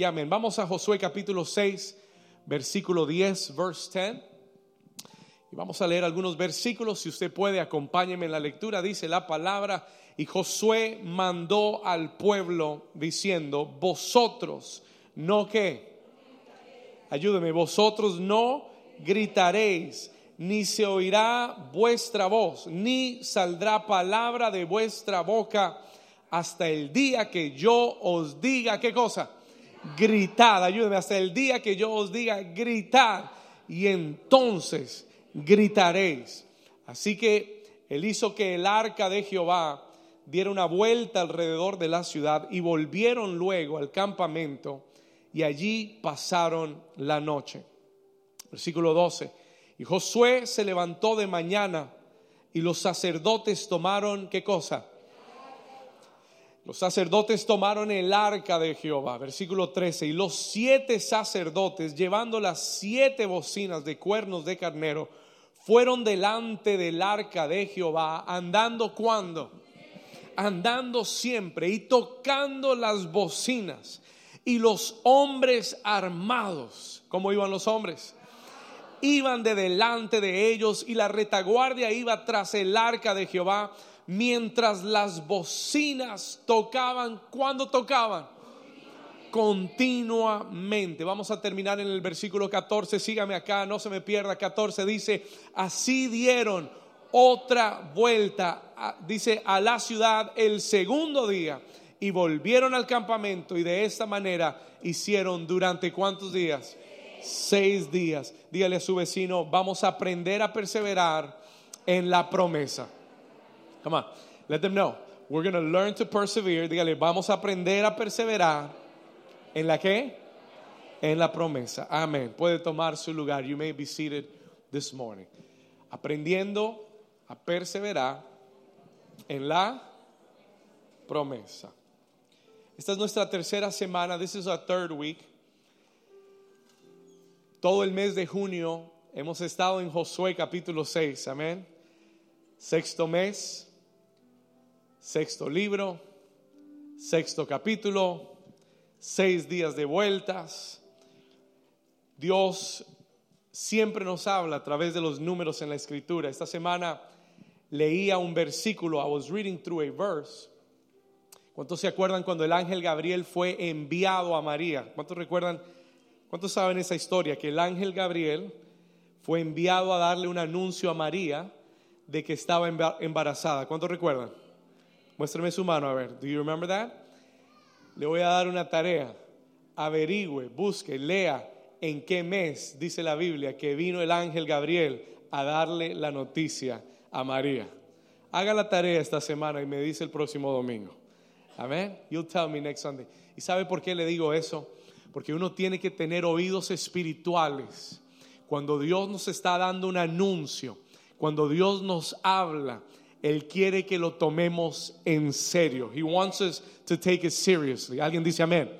y amén. Vamos a Josué capítulo 6, versículo 10, verse 10. Y vamos a leer algunos versículos. Si usted puede, acompáñeme en la lectura. Dice la palabra. Y Josué mandó al pueblo diciendo, vosotros no que, ayúdeme, vosotros no gritaréis, ni se oirá vuestra voz, ni saldrá palabra de vuestra boca hasta el día que yo os diga, ¿qué cosa? Gritad, ayúdeme, hasta el día que yo os diga, gritad, y entonces gritaréis. Así que él hizo que el arca de Jehová diera una vuelta alrededor de la ciudad y volvieron luego al campamento y allí pasaron la noche. Versículo 12. Y Josué se levantó de mañana y los sacerdotes tomaron, ¿qué cosa? Los sacerdotes tomaron el arca de Jehová, versículo 13, y los siete sacerdotes, llevando las siete bocinas de cuernos de carnero, fueron delante del arca de Jehová, andando cuando? Andando siempre y tocando las bocinas. Y los hombres armados, ¿cómo iban los hombres? Iban de delante de ellos y la retaguardia iba tras el arca de Jehová mientras las bocinas tocaban, cuando tocaban? Continuamente. Vamos a terminar en el versículo 14, sígame acá, no se me pierda. 14 dice, así dieron otra vuelta, dice, a la ciudad el segundo día y volvieron al campamento y de esta manera hicieron durante cuántos días? Seis días. Dígale a su vecino, vamos a aprender a perseverar en la promesa. Come on. Let them know. We're going to learn to persevere. Dígale, vamos a aprender a perseverar. ¿En la qué? En la promesa. Amén. Puede tomar su lugar. You may be seated this morning. Aprendiendo a perseverar en la promesa. Esta es nuestra tercera semana. This is our third week. Todo el mes de junio hemos estado en Josué capítulo 6. Amén. Sexto mes sexto libro, sexto capítulo, seis días de vueltas. Dios siempre nos habla a través de los números en la escritura. Esta semana leía un versículo, I was reading through a verse. ¿Cuántos se acuerdan cuando el ángel Gabriel fue enviado a María? ¿Cuántos recuerdan? ¿Cuántos saben esa historia? Que el ángel Gabriel fue enviado a darle un anuncio a María de que estaba embarazada. ¿Cuántos recuerdan? Muéstrame su mano, a ver. Do you remember that? Le voy a dar una tarea. Averigüe, busque, lea en qué mes dice la Biblia que vino el ángel Gabriel a darle la noticia a María. Haga la tarea esta semana y me dice el próximo domingo. Amén. You'll tell me next Sunday. ¿Y sabe por qué le digo eso? Porque uno tiene que tener oídos espirituales. Cuando Dios nos está dando un anuncio, cuando Dios nos habla, él quiere que lo tomemos en serio. He wants us to take it seriously. Alguien dice amén.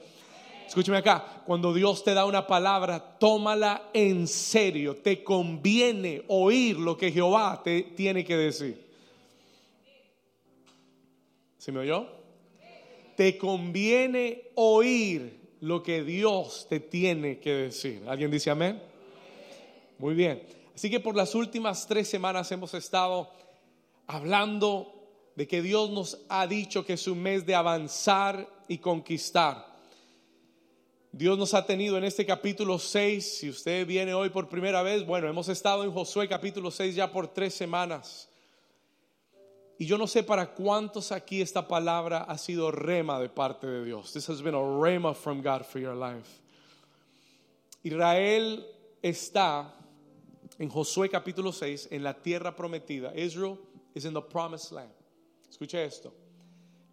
Escúcheme acá, cuando Dios te da una palabra, tómala en serio. Te conviene oír lo que Jehová te tiene que decir. ¿Se me oyó? Te conviene oír lo que Dios te tiene que decir. ¿Alguien dice amén? Muy bien. Así que por las últimas tres semanas hemos estado hablando de que Dios nos ha dicho que es un mes de avanzar y conquistar. Dios nos ha tenido en este capítulo 6, si usted viene hoy por primera vez, bueno, hemos estado en Josué capítulo 6 ya por tres semanas. Y yo no sé para cuántos aquí esta palabra ha sido rema de parte de Dios. This has been a rema from God for your life. Israel está en Josué capítulo 6 en la tierra prometida. Israel is in the promised land. Escuche esto.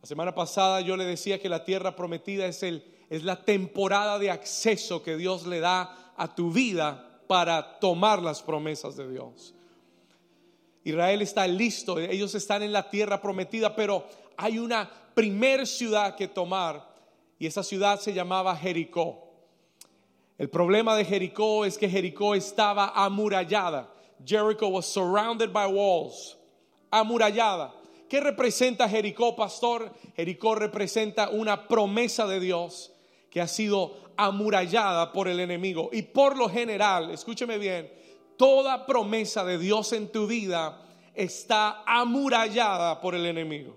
La semana pasada yo le decía que la tierra prometida es, el, es la temporada de acceso que Dios le da a tu vida para tomar las promesas de Dios. Israel está listo, ellos están en la tierra prometida, pero hay una primer ciudad que tomar y esa ciudad se llamaba Jericó. El problema de Jericó es que Jericó estaba amurallada. Jericho was surrounded by walls amurallada. ¿Qué representa Jericó, pastor? Jericó representa una promesa de Dios que ha sido amurallada por el enemigo. Y por lo general, escúcheme bien, toda promesa de Dios en tu vida está amurallada por el enemigo.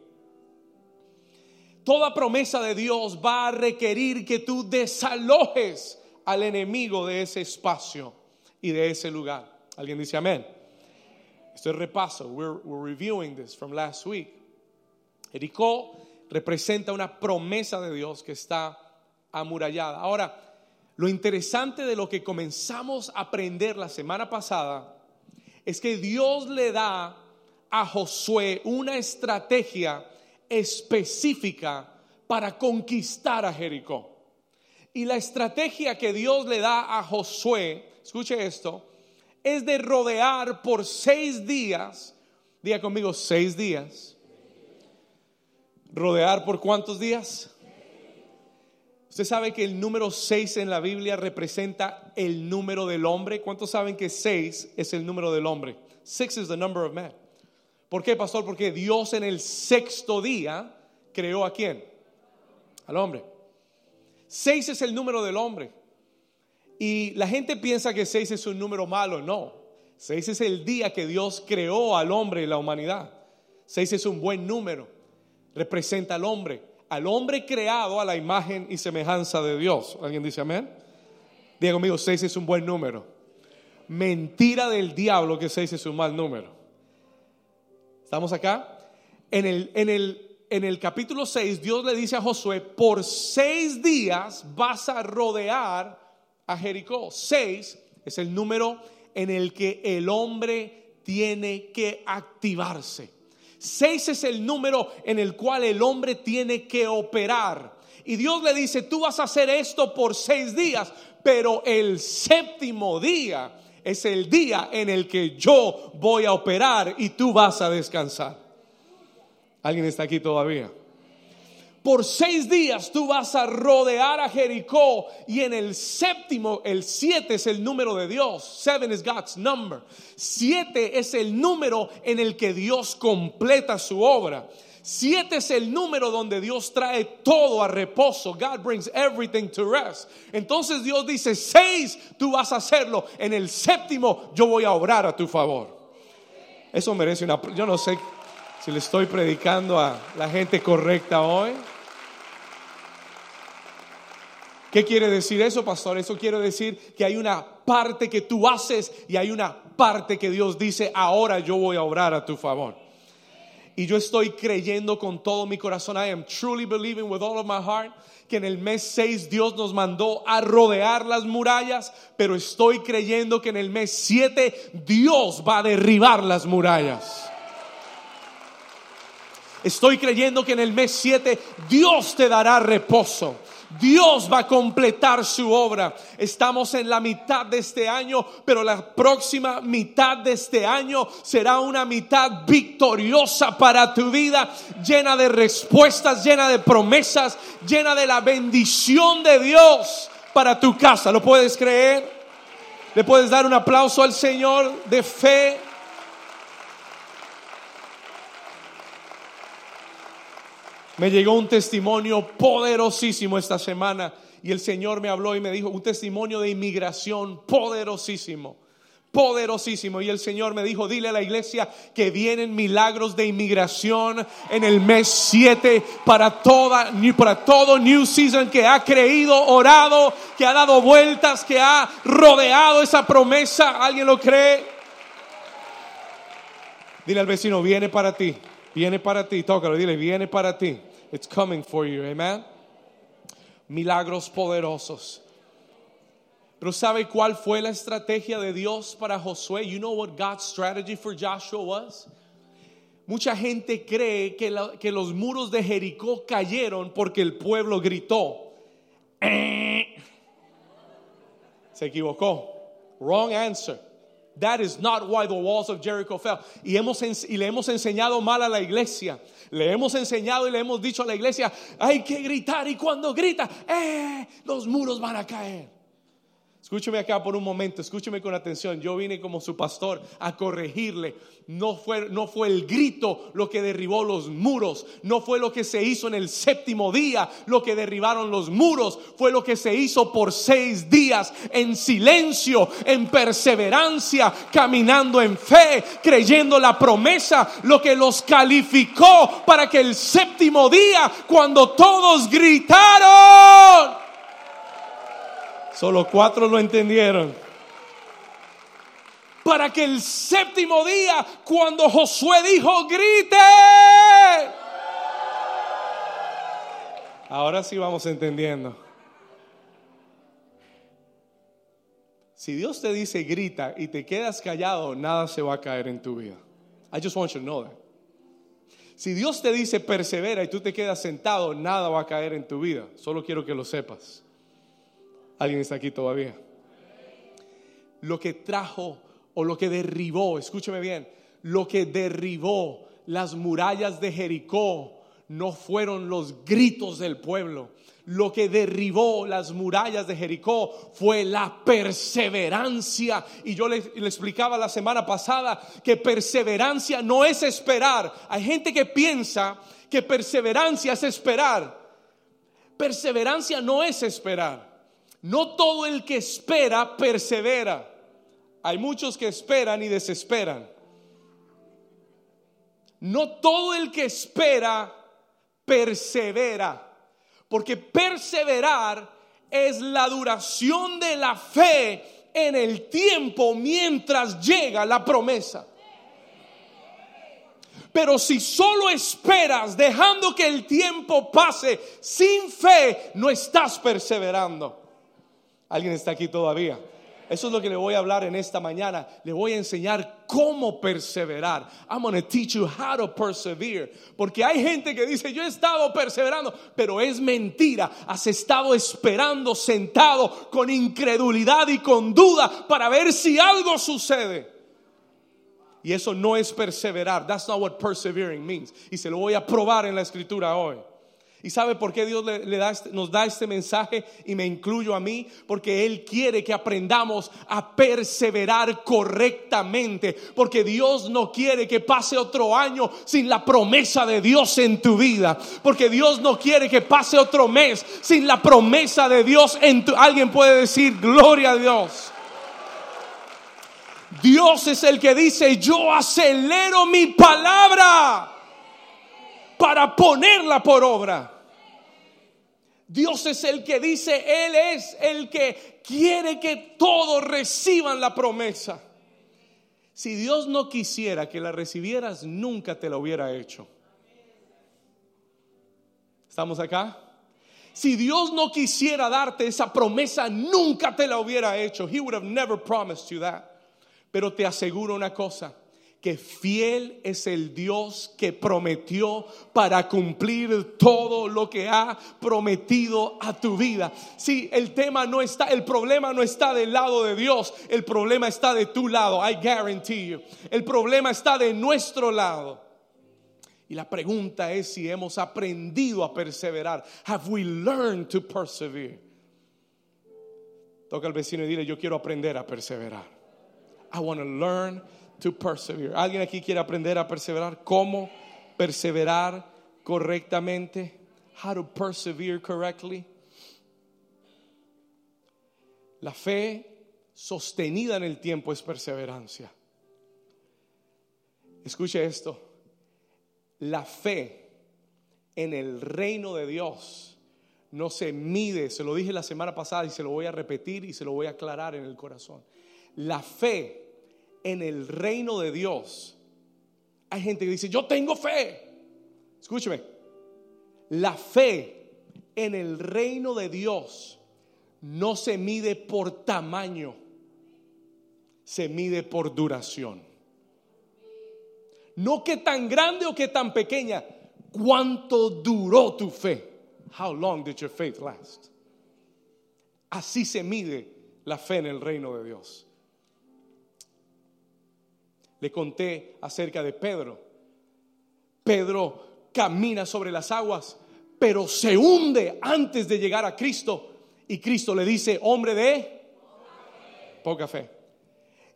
Toda promesa de Dios va a requerir que tú desalojes al enemigo de ese espacio y de ese lugar. ¿Alguien dice amén? Este repaso, we're, we're reviewing this from last week. Jericó representa una promesa de Dios que está amurallada. Ahora, lo interesante de lo que comenzamos a aprender la semana pasada es que Dios le da a Josué una estrategia específica para conquistar a Jericó. Y la estrategia que Dios le da a Josué, escuche esto, es de rodear por seis días, diga conmigo, seis días. ¿Rodear por cuántos días? Usted sabe que el número seis en la Biblia representa el número del hombre. ¿Cuántos saben que seis es el número del hombre? Six is the number of man. ¿Por qué, pastor? Porque Dios en el sexto día creó a quién? Al hombre. Seis es el número del hombre. Y la gente piensa que seis es un número malo. No. Seis es el día que Dios creó al hombre y la humanidad. Seis es un buen número. Representa al hombre. Al hombre creado a la imagen y semejanza de Dios. ¿Alguien dice amén? Diga conmigo, seis es un buen número. Mentira del diablo que seis es un mal número. ¿Estamos acá? En el, en el, en el capítulo 6, Dios le dice a Josué, por seis días vas a rodear a Jericó. Seis es el número en el que el hombre tiene que activarse. Seis es el número en el cual el hombre tiene que operar. Y Dios le dice, tú vas a hacer esto por seis días, pero el séptimo día es el día en el que yo voy a operar y tú vas a descansar. ¿Alguien está aquí todavía? Por seis días tú vas a rodear a Jericó y en el séptimo, el siete es el número de Dios. Seven is God's number. Siete es el número en el que Dios completa su obra. Siete es el número donde Dios trae todo a reposo. God brings everything to rest. Entonces Dios dice, seis, tú vas a hacerlo. En el séptimo, yo voy a obrar a tu favor. Eso merece una... Yo no sé si le estoy predicando a la gente correcta hoy. ¿Qué quiere decir eso, pastor? Eso quiere decir que hay una parte que tú haces y hay una parte que Dios dice, ahora yo voy a obrar a tu favor. Y yo estoy creyendo con todo mi corazón. I am truly believing with all of my heart que en el mes 6 Dios nos mandó a rodear las murallas, pero estoy creyendo que en el mes 7 Dios va a derribar las murallas. Estoy creyendo que en el mes 7 Dios te dará reposo. Dios va a completar su obra. Estamos en la mitad de este año, pero la próxima mitad de este año será una mitad victoriosa para tu vida, llena de respuestas, llena de promesas, llena de la bendición de Dios para tu casa. ¿Lo puedes creer? ¿Le puedes dar un aplauso al Señor de fe? Me llegó un testimonio poderosísimo esta semana y el Señor me habló y me dijo un testimonio de inmigración poderosísimo, poderosísimo. Y el Señor me dijo, dile a la iglesia que vienen milagros de inmigración en el mes 7 para toda, para todo New Season que ha creído, orado, que ha dado vueltas, que ha rodeado esa promesa. ¿Alguien lo cree? Dile al vecino, viene para ti, viene para ti, tócalo, dile, viene para ti. It's coming for you, amen. Milagros poderosos. Pero ¿sabe cuál fue la estrategia de Dios para Josué? You know what God's strategy for Joshua was? Mucha gente cree que, que los muros de Jericó cayeron porque el pueblo gritó. Se equivocó. Wrong answer. That is not why the walls of Jericho fell. Y, hemos, y le hemos enseñado mal a la iglesia. Le hemos enseñado y le hemos dicho a la iglesia, hay que gritar y cuando grita, eh, los muros van a caer. Escúcheme acá por un momento, escúcheme con atención. Yo vine como su pastor a corregirle. No fue, no fue el grito lo que derribó los muros. No fue lo que se hizo en el séptimo día lo que derribaron los muros. Fue lo que se hizo por seis días en silencio, en perseverancia, caminando en fe, creyendo la promesa, lo que los calificó para que el séptimo día, cuando todos gritaron, Solo cuatro lo entendieron. Para que el séptimo día, cuando Josué dijo, grite. Ahora sí vamos entendiendo. Si Dios te dice grita y te quedas callado, nada se va a caer en tu vida. I just want you to know that. Si Dios te dice persevera y tú te quedas sentado, nada va a caer en tu vida. Solo quiero que lo sepas. ¿Alguien está aquí todavía? Lo que trajo o lo que derribó, escúcheme bien, lo que derribó las murallas de Jericó no fueron los gritos del pueblo. Lo que derribó las murallas de Jericó fue la perseverancia. Y yo le, explicaba la semana pasada que perseverancia no es esperar. Hay gente que piensa que perseverancia es esperar. Perseverancia no es esperar. No todo el que espera persevera. Hay muchos que esperan y desesperan. No todo el que espera persevera. Porque perseverar es la duración de la fe en el tiempo mientras llega la promesa. Pero si solo esperas dejando que el tiempo pase sin fe, no estás perseverando. ¿Alguien está aquí todavía? Eso es lo que le voy a hablar en esta mañana. Le voy a enseñar cómo perseverar. I'm going to teach you how to persevere. Porque hay gente que dice, yo he estado perseverando, pero es mentira. Has estado esperando sentado con incredulidad y con duda para ver si algo sucede. Y eso no es perseverar. That's not what persevering means. Y se lo voy a probar en la escritura hoy. ¿Y sabe por qué Dios le, da este, nos da este mensaje y me incluyo a mí? Porque Él quiere que aprendamos a perseverar correctamente. Porque Dios no quiere que pase otro año sin la promesa de Dios en tu vida. Porque Dios no quiere que pase otro mes sin la promesa de Dios en tu... Alguien puede decir, gloria a Dios. Dios es el que dice, yo acelero mi palabra para ponerla por obra. Dios es el que dice, Él es el que quiere que todos reciban la promesa. Si Dios no quisiera que la recibieras, nunca te la hubiera hecho. ¿Estamos acá? Si Dios no quisiera darte esa promesa, nunca te la hubiera hecho. He would have never promised you that. Pero te aseguro una cosa, que fiel es el Dios que prometió para cumplir todo lo que ha prometido a tu vida. Si el tema no está, el problema no está del lado de Dios, el problema está de tu lado, I guarantee you. El problema está de nuestro lado. Y la pregunta es si hemos aprendido a perseverar. Have we learned to persevere? Toca al vecino y dile, yo quiero aprender a perseverar. I want to learn to persevere. ¿Alguien aquí quiere aprender a perseverar? ¿Cómo perseverar correctamente? How to persevere correctly. La fe sostenida en el tiempo es perseverancia. Escuche esto. La fe en el reino de Dios no se mide, se lo dije la semana pasada y se lo voy a repetir y se lo voy a aclarar en el corazón. La fe en el reino de Dios, hay gente que dice, yo tengo fe. Escúcheme, la fe en el reino de Dios no se mide por tamaño, se mide por duración. No que tan grande o que tan pequeña, cuánto duró tu fe. How long did your faith last? Así se mide la fe en el reino de Dios le conté acerca de Pedro. Pedro camina sobre las aguas, pero se hunde antes de llegar a Cristo. Y Cristo le dice, hombre de... Poca fe.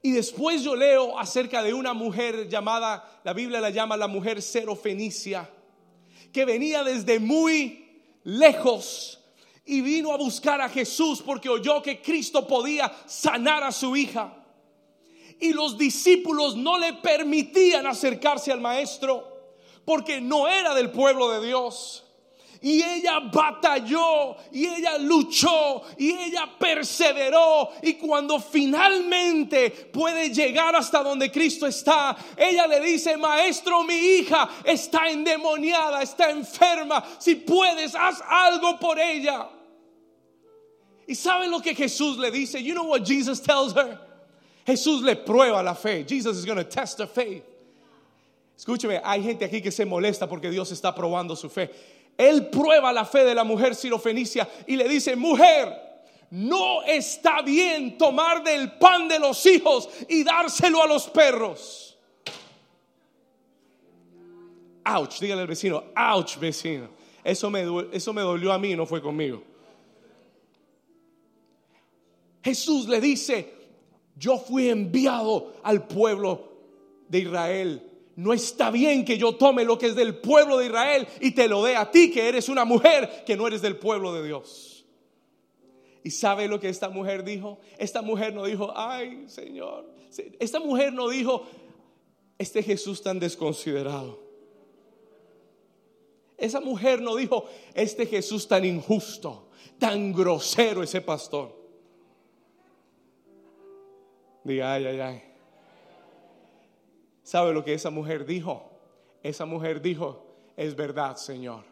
Y después yo leo acerca de una mujer llamada, la Biblia la llama la mujer Fenicia que venía desde muy lejos y vino a buscar a Jesús porque oyó que Cristo podía sanar a su hija. Y los discípulos no le permitían acercarse al maestro porque no era del pueblo de Dios. Y ella batalló, y ella luchó, y ella perseveró. Y cuando finalmente puede llegar hasta donde Cristo está, ella le dice, maestro, mi hija está endemoniada, está enferma. Si puedes, haz algo por ella. Y saben lo que Jesús le dice? You know what Jesus tells her? Jesús le prueba la fe. Jesus is going to test her faith. Escúcheme, hay gente aquí que se molesta porque Dios está probando su fe. Él prueba la fe de la mujer sirofenicia y le dice, mujer, no está bien tomar del pan de los hijos y dárselo a los perros. Ouch, dígale al vecino, ouch vecino. Eso me, eso me dolió a mí, no fue conmigo. Jesús le dice, yo fui enviado al pueblo de Israel no está bien que yo tome lo que es del pueblo de Israel y te lo dé a ti, que eres una mujer que no eres del pueblo de Dios. ¿Y sabe lo que esta mujer dijo? Esta mujer no dijo, ay Señor. Esta mujer no dijo, este Jesús tan desconsiderado. Esa mujer no dijo, este Jesús tan injusto, tan grosero ese pastor. Diga, ay, ay, ay. ¿Sabe lo que esa mujer dijo? Esa mujer dijo, es verdad, Señor,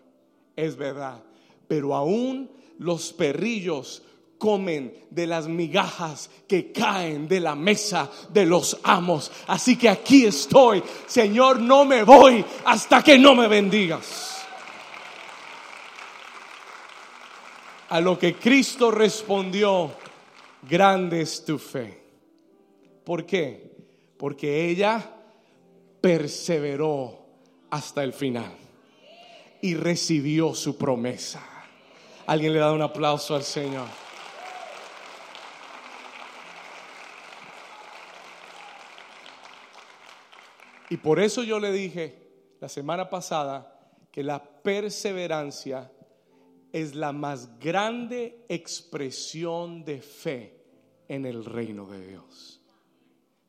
es verdad. Pero aún los perrillos comen de las migajas que caen de la mesa de los amos. Así que aquí estoy, Señor, no me voy hasta que no me bendigas. A lo que Cristo respondió, grande es tu fe. ¿Por qué? Porque ella perseveró hasta el final y recibió su promesa. Alguien le da un aplauso al Señor. Y por eso yo le dije la semana pasada que la perseverancia es la más grande expresión de fe en el reino de Dios.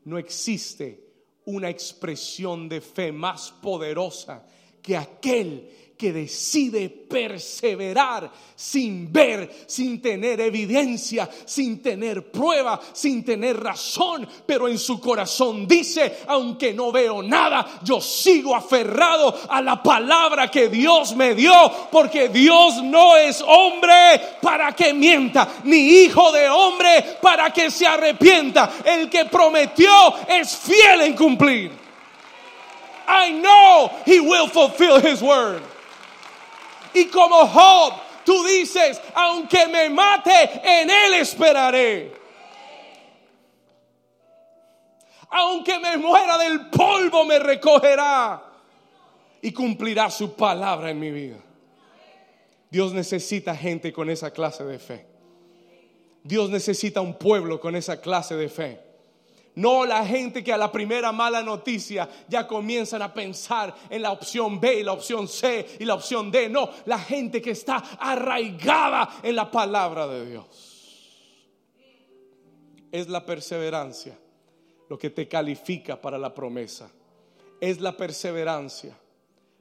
No existe una expresión de fe más poderosa que aquel que decide perseverar sin ver, sin tener evidencia, sin tener prueba, sin tener razón, pero en su corazón dice, aunque no veo nada, yo sigo aferrado a la palabra que Dios me dio, porque Dios no es hombre para que mienta, ni hijo de hombre para que se arrepienta. El que prometió es fiel en cumplir. I know he will fulfill his word. Y como Job, tú dices, aunque me mate, en él esperaré. Aunque me muera del polvo, me recogerá y cumplirá su palabra en mi vida. Dios necesita gente con esa clase de fe. Dios necesita un pueblo con esa clase de fe. No la gente que a la primera mala noticia ya comienzan a pensar en la opción B y la opción C y la opción D. No, la gente que está arraigada en la palabra de Dios. Es la perseverancia lo que te califica para la promesa. Es la perseverancia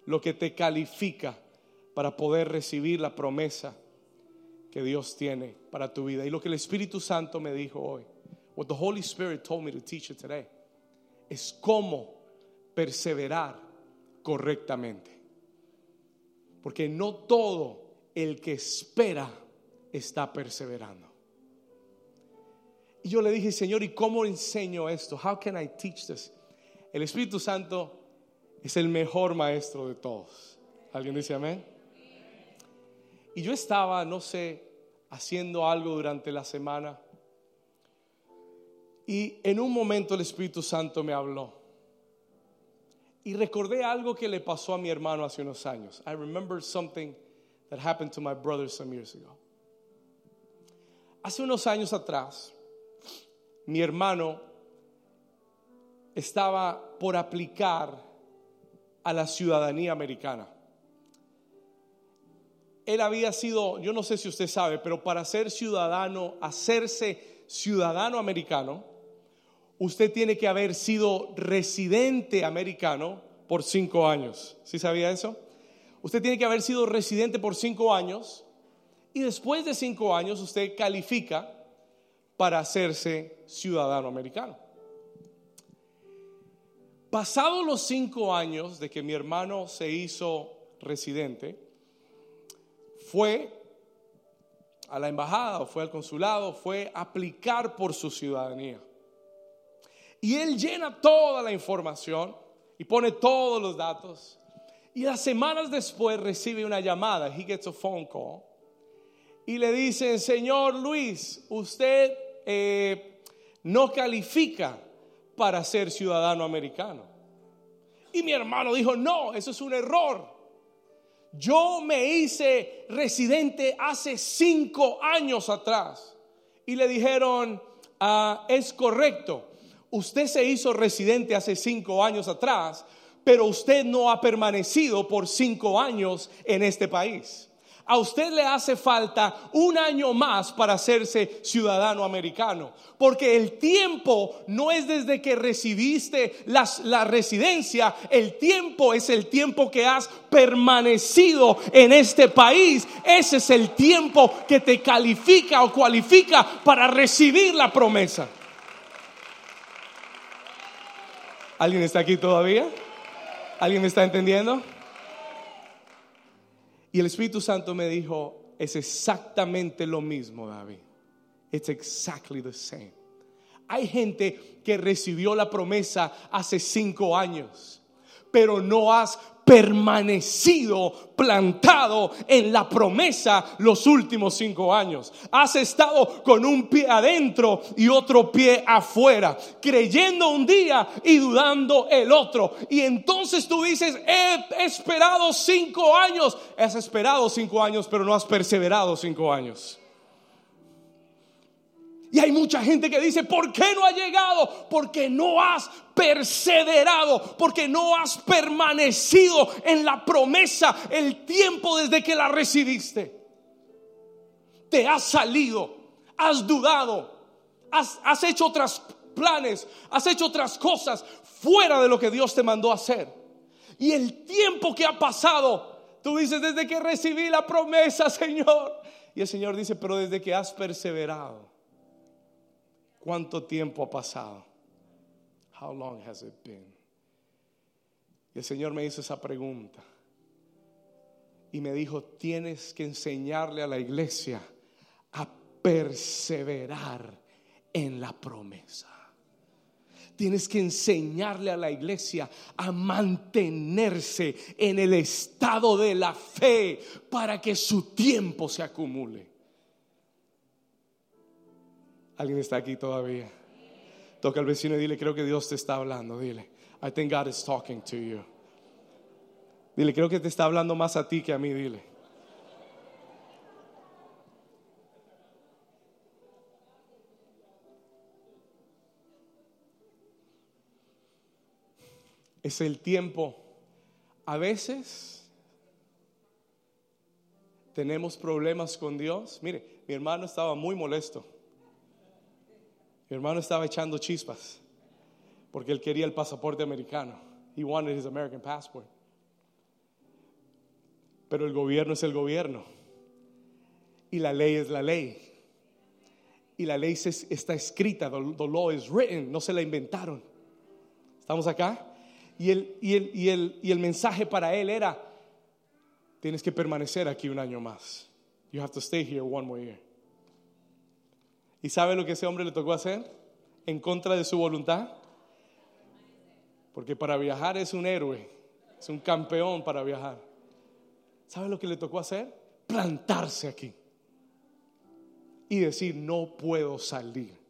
lo que te califica para poder recibir la promesa que Dios tiene para tu vida. Y lo que el Espíritu Santo me dijo hoy what the Holy Spirit told me to teach you today es cómo perseverar correctamente. Porque no todo el que espera está perseverando. Y yo le dije, Señor, ¿y cómo enseño esto? How can I teach this? El Espíritu Santo es el mejor maestro de todos. ¿Alguien dice amén? Y yo estaba, no sé, haciendo algo durante la semana y en un momento el Espíritu Santo me habló. Y recordé algo que le pasó a mi hermano hace unos años. I remember something that happened to my brother some years ago. Hace unos años atrás, mi hermano estaba por aplicar a la ciudadanía americana. Él había sido, yo no sé si usted sabe, pero para ser ciudadano, hacerse ciudadano americano, usted tiene que haber sido residente americano por cinco años. ¿Sí sabía eso? Usted tiene que haber sido residente por cinco años y después de cinco años usted califica para hacerse ciudadano americano. Pasados los cinco años de que mi hermano se hizo residente, fue a la embajada fue al consulado, fue a aplicar por su ciudadanía. Y él llena toda la información y pone todos los datos. Y las semanas después recibe una llamada, he gets a phone call, y le dicen, señor Luis, usted eh, no califica para ser ciudadano americano. Y mi hermano dijo, no, eso es un error. Yo me hice residente hace cinco años atrás. Y le dijeron, ah, es correcto, usted se hizo residente hace cinco años atrás, pero usted no ha permanecido por cinco años en este país a usted le hace falta un año más para hacerse ciudadano americano. Porque el tiempo no es desde que recibiste la residencia, el tiempo es el tiempo que has permanecido en este país. Ese es el tiempo que te califica o cualifica para recibir la promesa. ¿Alguien está aquí todavía? ¿Alguien me está entendiendo? Y el Espíritu Santo me dijo, es exactamente lo mismo, David. It's exactly the same. Hay gente que recibió la promesa hace cinco años, pero no has permanecido plantado en la promesa los últimos cinco años. Has estado con un pie adentro y otro pie afuera, creyendo un día y dudando el otro. Y entonces tú dices, he esperado cinco años. Has esperado cinco años, pero no has perseverado cinco años. Y hay mucha gente que dice, ¿por qué no ha llegado? Porque no has perseverado, porque no has permanecido en la promesa el tiempo desde que la recibiste. Te has salido, has dudado, has, hecho otros planes, has hecho otras cosas fuera de lo que Dios te mandó a hacer. Y el tiempo que ha pasado, tú dices, desde que recibí la promesa, Señor. Y el Señor dice, pero desde que has perseverado ¿Cuánto tiempo ha pasado? How long has it been? Y el Señor me hizo esa pregunta. Y me dijo, tienes que enseñarle a la iglesia a perseverar en la promesa. Tienes que enseñarle a la iglesia a mantenerse en el estado de la fe para que su tiempo se acumule. ¿Alguien está aquí todavía? Toca al vecino y dile, creo que Dios te está hablando. Dile, I think God is talking to you. Dile, creo que te está hablando más a ti que a mí. Dile. Es el tiempo. A veces tenemos problemas con Dios. Mire, mi hermano estaba muy molesto. Mi hermano estaba echando chispas porque él quería el pasaporte americano. He wanted his American passport. Pero el gobierno es el gobierno. Y la ley es la ley. Y la ley está escrita, the, law is written, no se la inventaron. ¿Estamos acá? Y el, y, el, y, el, y el mensaje para él era, tienes que permanecer aquí un año más. You have to stay here one more year. ¿Y sabe lo que ese hombre le tocó hacer? En contra de su voluntad. Porque para viajar es un héroe, es un campeón para viajar. ¿Sabe lo que le tocó hacer? Plantarse aquí. Y decir, no puedo salir.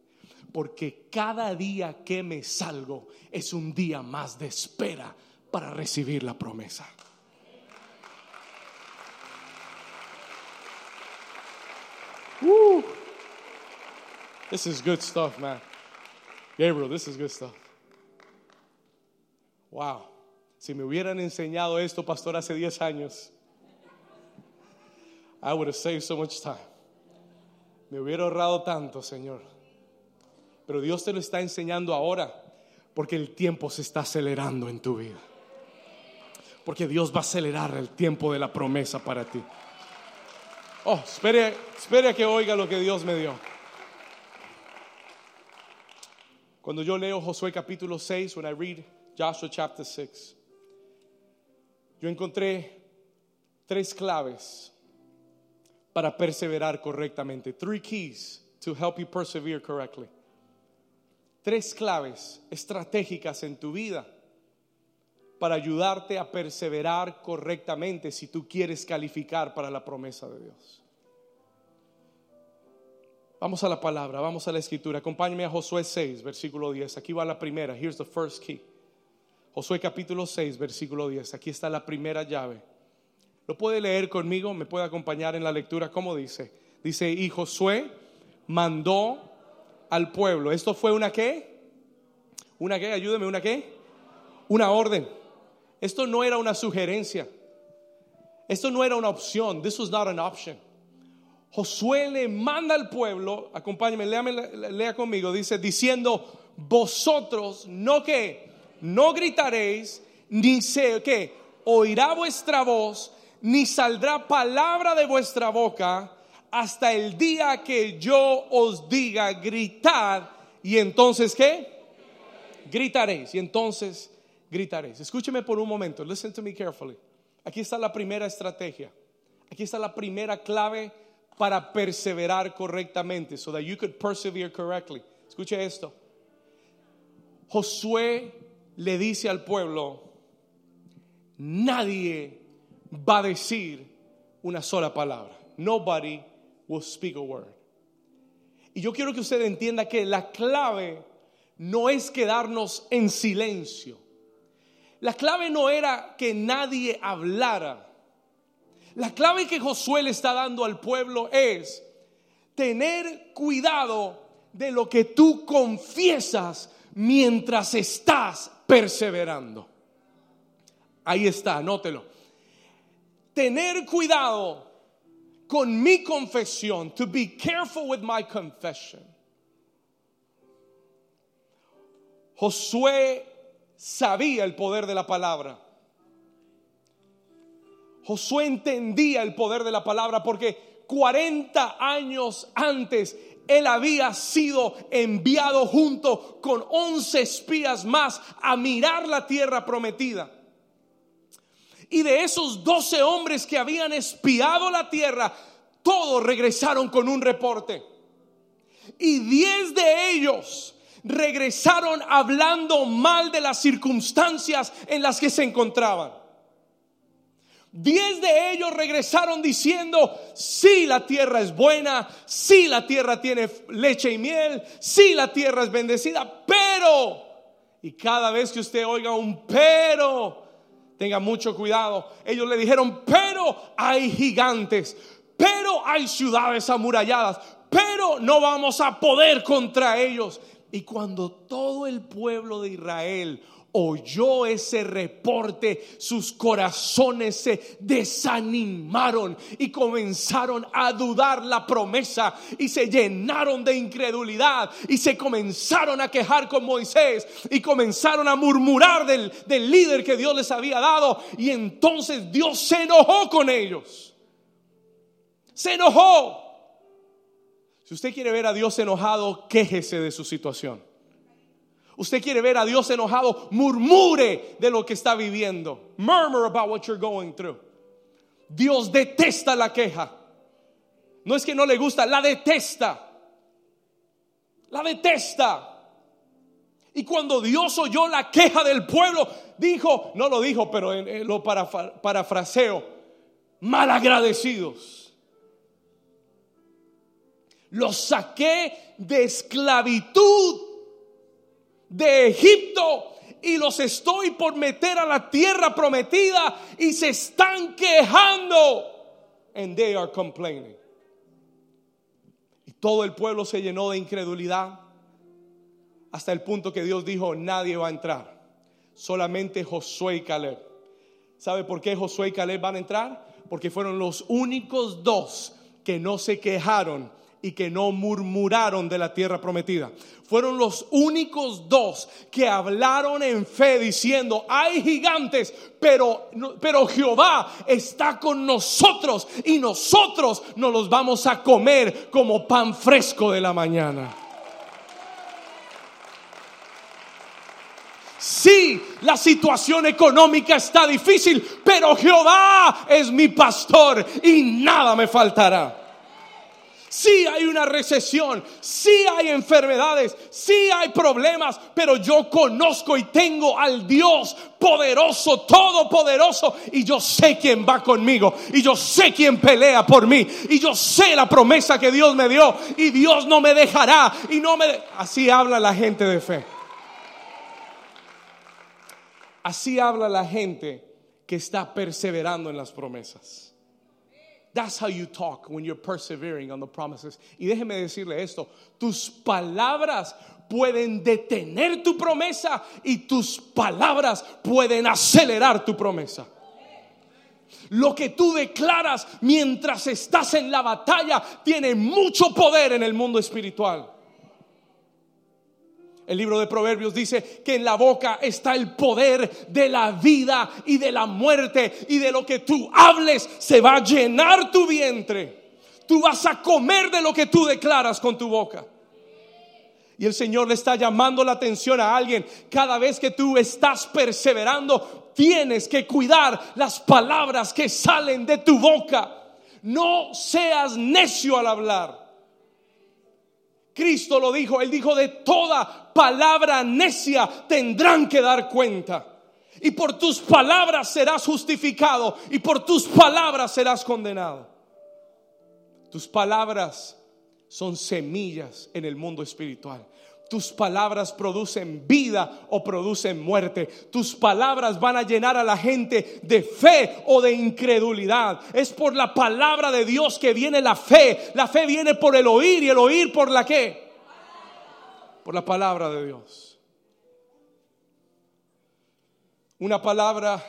Porque cada día que me salgo es un día más de espera para recibir la promesa. Uh. This is good stuff, man. Gabriel, this is good stuff. Wow. Si me hubieran enseñado esto, pastor, hace 10 años, I would have saved so much time. Me hubiera ahorrado tanto, Señor. Pero Dios te lo está enseñando ahora porque el tiempo se está acelerando en tu vida. Porque Dios va a acelerar el tiempo de la promesa para ti. Oh, espere, espere a que oiga lo que Dios me dio. Cuando yo leo Josué capítulo 6, when I read Joshua chapter 6, yo encontré tres claves para perseverar correctamente. Three keys to help you persevere correctly. Tres claves estratégicas en tu vida para ayudarte a perseverar correctamente si tú quieres calificar para la promesa de Dios. Vamos a la palabra, vamos a la escritura. Acompáñame a Josué 6, versículo 10. Aquí va la primera. Here's the first key. Josué capítulo 6, versículo 10. Aquí está la primera llave. ¿Lo puede leer conmigo? ¿Me puede acompañar en la lectura? ¿Cómo dice? Dice, y Josué mandó al pueblo. ¿Esto fue una qué? ¿Una qué? Ayúdeme, ¿una qué? Una orden. Esto no era una sugerencia. Esto no era una opción. This was not an option. Josué le manda al pueblo, acompáñenme, lea conmigo, dice, diciendo, vosotros no que, no gritaréis, ni sé que, oirá vuestra voz, ni saldrá palabra de vuestra boca, hasta el día que yo os diga, gritad, y entonces qué? Gritaréis, y entonces gritaréis. Escúcheme por un momento, listen to me carefully. Aquí está la primera estrategia, aquí está la primera clave para perseverar correctamente, so that you could persevere correctly. Escuche esto. Josué le dice al pueblo, nadie va a decir una sola palabra. Nobody will speak a word. Y yo quiero que usted entienda que la clave no es quedarnos en silencio. La clave no era que nadie hablara. La clave que Josué le está dando al pueblo es tener cuidado de lo que tú confiesas mientras estás perseverando. Ahí está, anótelo. Tener cuidado con mi confesión, to be careful with my confession. Josué sabía el poder de la palabra. Josué entendía el poder de la palabra porque 40 años antes él había sido enviado junto con 11 espías más a mirar la tierra prometida. Y de esos 12 hombres que habían espiado la tierra, todos regresaron con un reporte. Y 10 de ellos regresaron hablando mal de las circunstancias en las que se encontraban. Diez de ellos regresaron diciendo, sí, la tierra es buena, sí, la tierra tiene leche y miel, sí, la tierra es bendecida, pero, y cada vez que usted oiga un pero, tenga mucho cuidado, ellos le dijeron, pero hay gigantes, pero hay ciudades amuralladas, pero no vamos a poder contra ellos. Y cuando todo el pueblo de Israel oyó ese reporte, sus corazones se desanimaron y comenzaron a dudar la promesa y se llenaron de incredulidad y se comenzaron a quejar con Moisés y comenzaron a murmurar del, del líder que Dios les había dado y entonces Dios se enojó con ellos. Se enojó. Si usted quiere ver a Dios enojado, quéjese de su situación. Usted quiere ver a Dios enojado, murmure de lo que está viviendo. Murmur about what you're going through. Dios detesta la queja. No es que no le gusta, la detesta. La detesta. Y cuando Dios oyó la queja del pueblo, dijo, no lo dijo, pero lo parafraseo, malagradecidos. Los saqué de esclavitud de Egipto y los estoy por meter a la tierra prometida y se están quejando. And they are complaining. Y todo el pueblo se llenó de incredulidad. hasta el punto que Dios dijo, nadie va a entrar, solamente Josué y Caleb. ¿Sabe por qué Josué y Caleb van a entrar? Porque fueron los únicos dos que no se quejaron y que no murmuraron de la tierra prometida. Fueron los únicos dos que hablaron en fe diciendo, hay gigantes, pero, pero Jehová está con nosotros y nosotros nos los vamos a comer como pan fresco de la mañana. Sí, la situación económica está difícil, pero Jehová es mi pastor y nada me faltará. Sí hay una recesión, sí hay enfermedades, sí hay problemas, pero yo conozco y tengo al Dios poderoso, todopoderoso, y yo sé quién va conmigo, y yo sé quién pelea por mí, y yo sé la promesa que Dios me dio, y Dios no me dejará, y no me... Así habla la gente de fe. Así habla la gente que está perseverando en las promesas. That's how you talk when you're persevering on the promises. Y déjeme decirle esto, tus palabras pueden detener tu promesa y tus palabras pueden acelerar tu promesa. Lo que tú declaras mientras estás en la batalla tiene mucho poder en el mundo espiritual. El libro de Proverbios dice que en la boca está el poder de la vida y de la muerte y de lo que tú hables se va a llenar tu vientre. Tú vas a comer de lo que tú declaras con tu boca. Y el Señor le está llamando la atención a alguien. Cada vez que tú estás perseverando, tienes que cuidar las palabras que salen de tu boca. No seas necio al hablar. Cristo lo dijo, Él dijo, de toda palabra necia tendrán que dar cuenta. Y por tus palabras serás justificado y por tus palabras serás condenado. Tus palabras son semillas en el mundo espiritual. Tus palabras producen vida o producen muerte. Tus palabras van a llenar a la gente de fe o de incredulidad. Es por la palabra de Dios que viene la fe. La fe viene por el oír y el oír por la qué? Por la palabra de Dios. Una palabra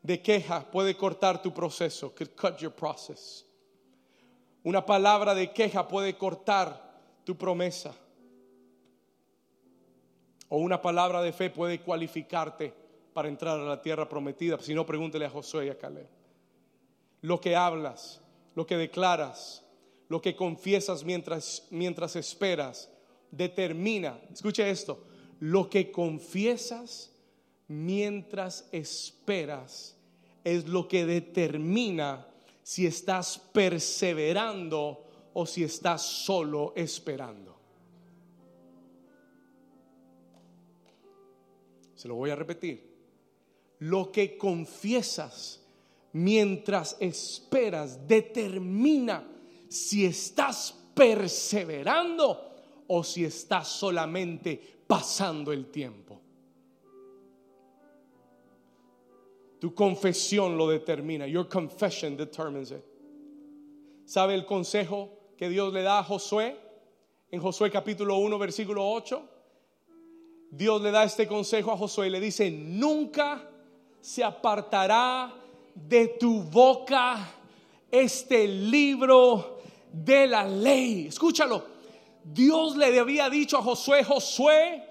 de queja puede cortar tu proceso, cut your process. Una palabra de queja puede cortar tu promesa. O una palabra de fe puede cualificarte para entrar a la tierra prometida. Si no, pregúntele a Josué y a Caleb. Lo que hablas, lo que declaras, lo que confiesas mientras, mientras esperas, determina, escuche esto, lo que confiesas mientras esperas es lo que determina si estás perseverando o si estás solo esperando. Se lo voy a repetir. Lo que confiesas mientras esperas determina si estás perseverando o si estás solamente pasando el tiempo. Tu confesión lo determina. Your confession determines it. ¿Sabe el consejo que Dios le da a Josué? En Josué capítulo 1, versículo 8. Dios le da este consejo a Josué y le dice, nunca se apartará de tu boca este libro de la ley. Escúchalo. Dios le había dicho a Josué, Josué,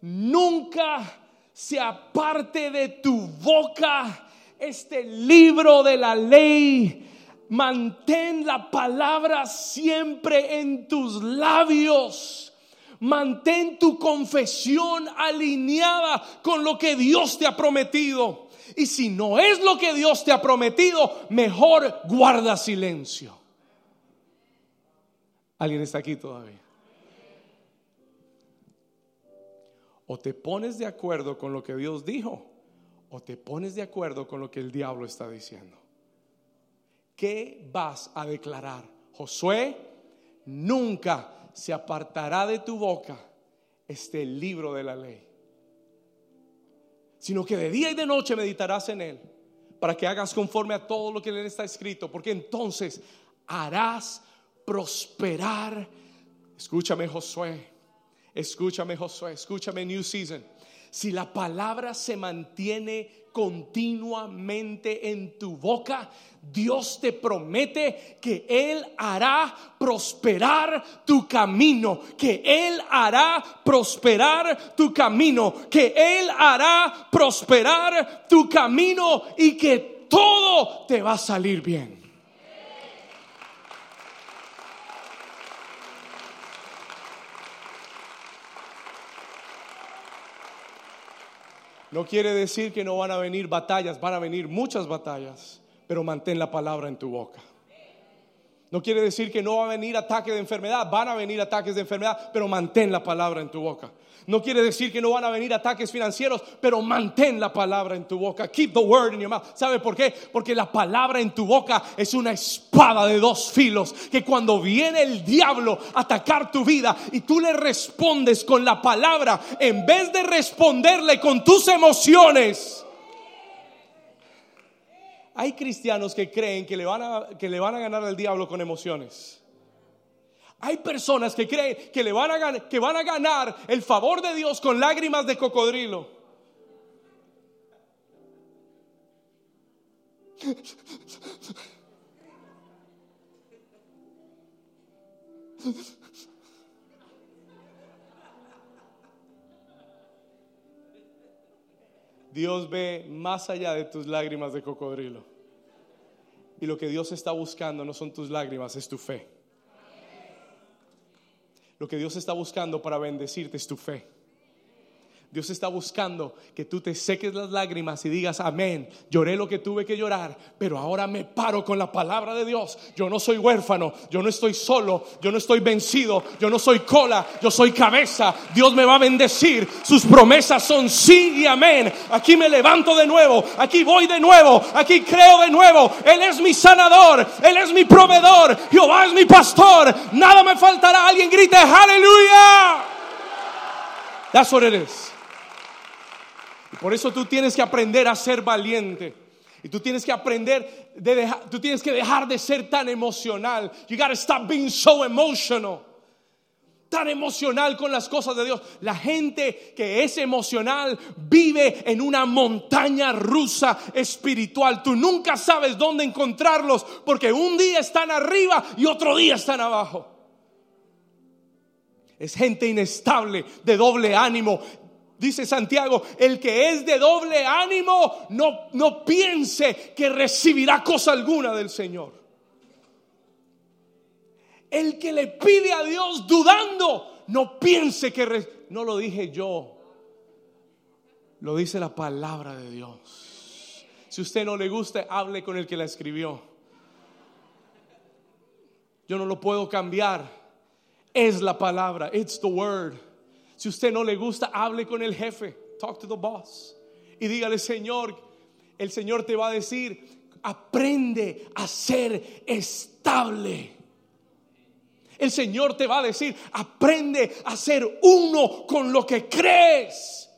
nunca se aparte de tu boca este libro de la ley. Mantén la palabra siempre en tus labios Mantén tu confesión alineada con lo que Dios te ha prometido. Y si no es lo que Dios te ha prometido, mejor guarda silencio. ¿Alguien está aquí todavía? O te pones de acuerdo con lo que Dios dijo, o te pones de acuerdo con lo que el diablo está diciendo. ¿Qué vas a declarar? Josué, nunca se apartará de tu boca este libro de la ley, sino que de día y de noche meditarás en él, para que hagas conforme a todo lo que él está escrito, porque entonces harás prosperar, escúchame Josué, Escúchame Josué, escúchame New Season. Si la palabra se mantiene continuamente en tu boca, Dios te promete que Él hará prosperar tu camino, que Él hará prosperar tu camino, que Él hará prosperar tu camino y que todo te va a salir bien. No quiere decir que no van a venir batallas, van a venir muchas batallas, pero mantén la palabra en tu boca. No quiere decir que no va a venir ataque de enfermedad, van a venir ataques de enfermedad, pero mantén la palabra en tu boca. No quiere decir que no van a venir ataques financieros, pero mantén la palabra en tu boca. Keep the word in your mouth. ¿Sabe por qué? Porque la palabra en tu boca es una espada de dos filos que cuando viene el diablo a atacar tu vida y tú le respondes con la palabra en vez de responderle con tus emociones, hay cristianos que creen que le van a, que le van a ganar al diablo con emociones. Hay personas que creen que, le van a, que van a ganar el favor de Dios con lágrimas de cocodrilo. Dios ve más allá de tus lágrimas de cocodrilo. Y lo que Dios está buscando no son tus lágrimas, es tu fe. Lo que Dios está buscando para bendecirte es tu fe. Dios está buscando que tú te seques las lágrimas y digas, amén, lloré lo que tuve que llorar, pero ahora me paro con la palabra de Dios. Yo no soy huérfano, yo no estoy solo, yo no estoy vencido, yo no soy cola, yo soy cabeza. Dios me va a bendecir. Sus promesas son sí y amén. Aquí me levanto de nuevo, aquí voy de nuevo, aquí creo de nuevo. Él es mi sanador, Él es mi proveedor, Jehová es mi pastor. Nada me faltará. Alguien grite, aleluya. That's what it is. Por eso tú tienes que aprender a ser valiente. Y tú tienes que aprender de dejar, tú tienes que dejar de ser tan emocional. You gotta stop being so emotional. Tan emocional con las cosas de Dios. La gente que es emocional vive en una montaña rusa espiritual. Tú nunca sabes dónde encontrarlos porque un día están arriba y otro día están abajo. Es gente inestable, de doble ánimo, Dice Santiago, el que es de doble ánimo, no, no piense que recibirá cosa alguna del Señor. El que le pide a Dios dudando, no piense que... no lo dije yo, lo dice la palabra de Dios. Si usted no le gusta, hable con el que la escribió. Yo no lo puedo cambiar. Es la palabra, it's the word. Si usted no le gusta, hable con el jefe. Talk to the boss. Y dígale, Señor, el Señor te va a decir, aprende a ser estable. El Señor te va a decir, aprende a ser uno con lo que crees.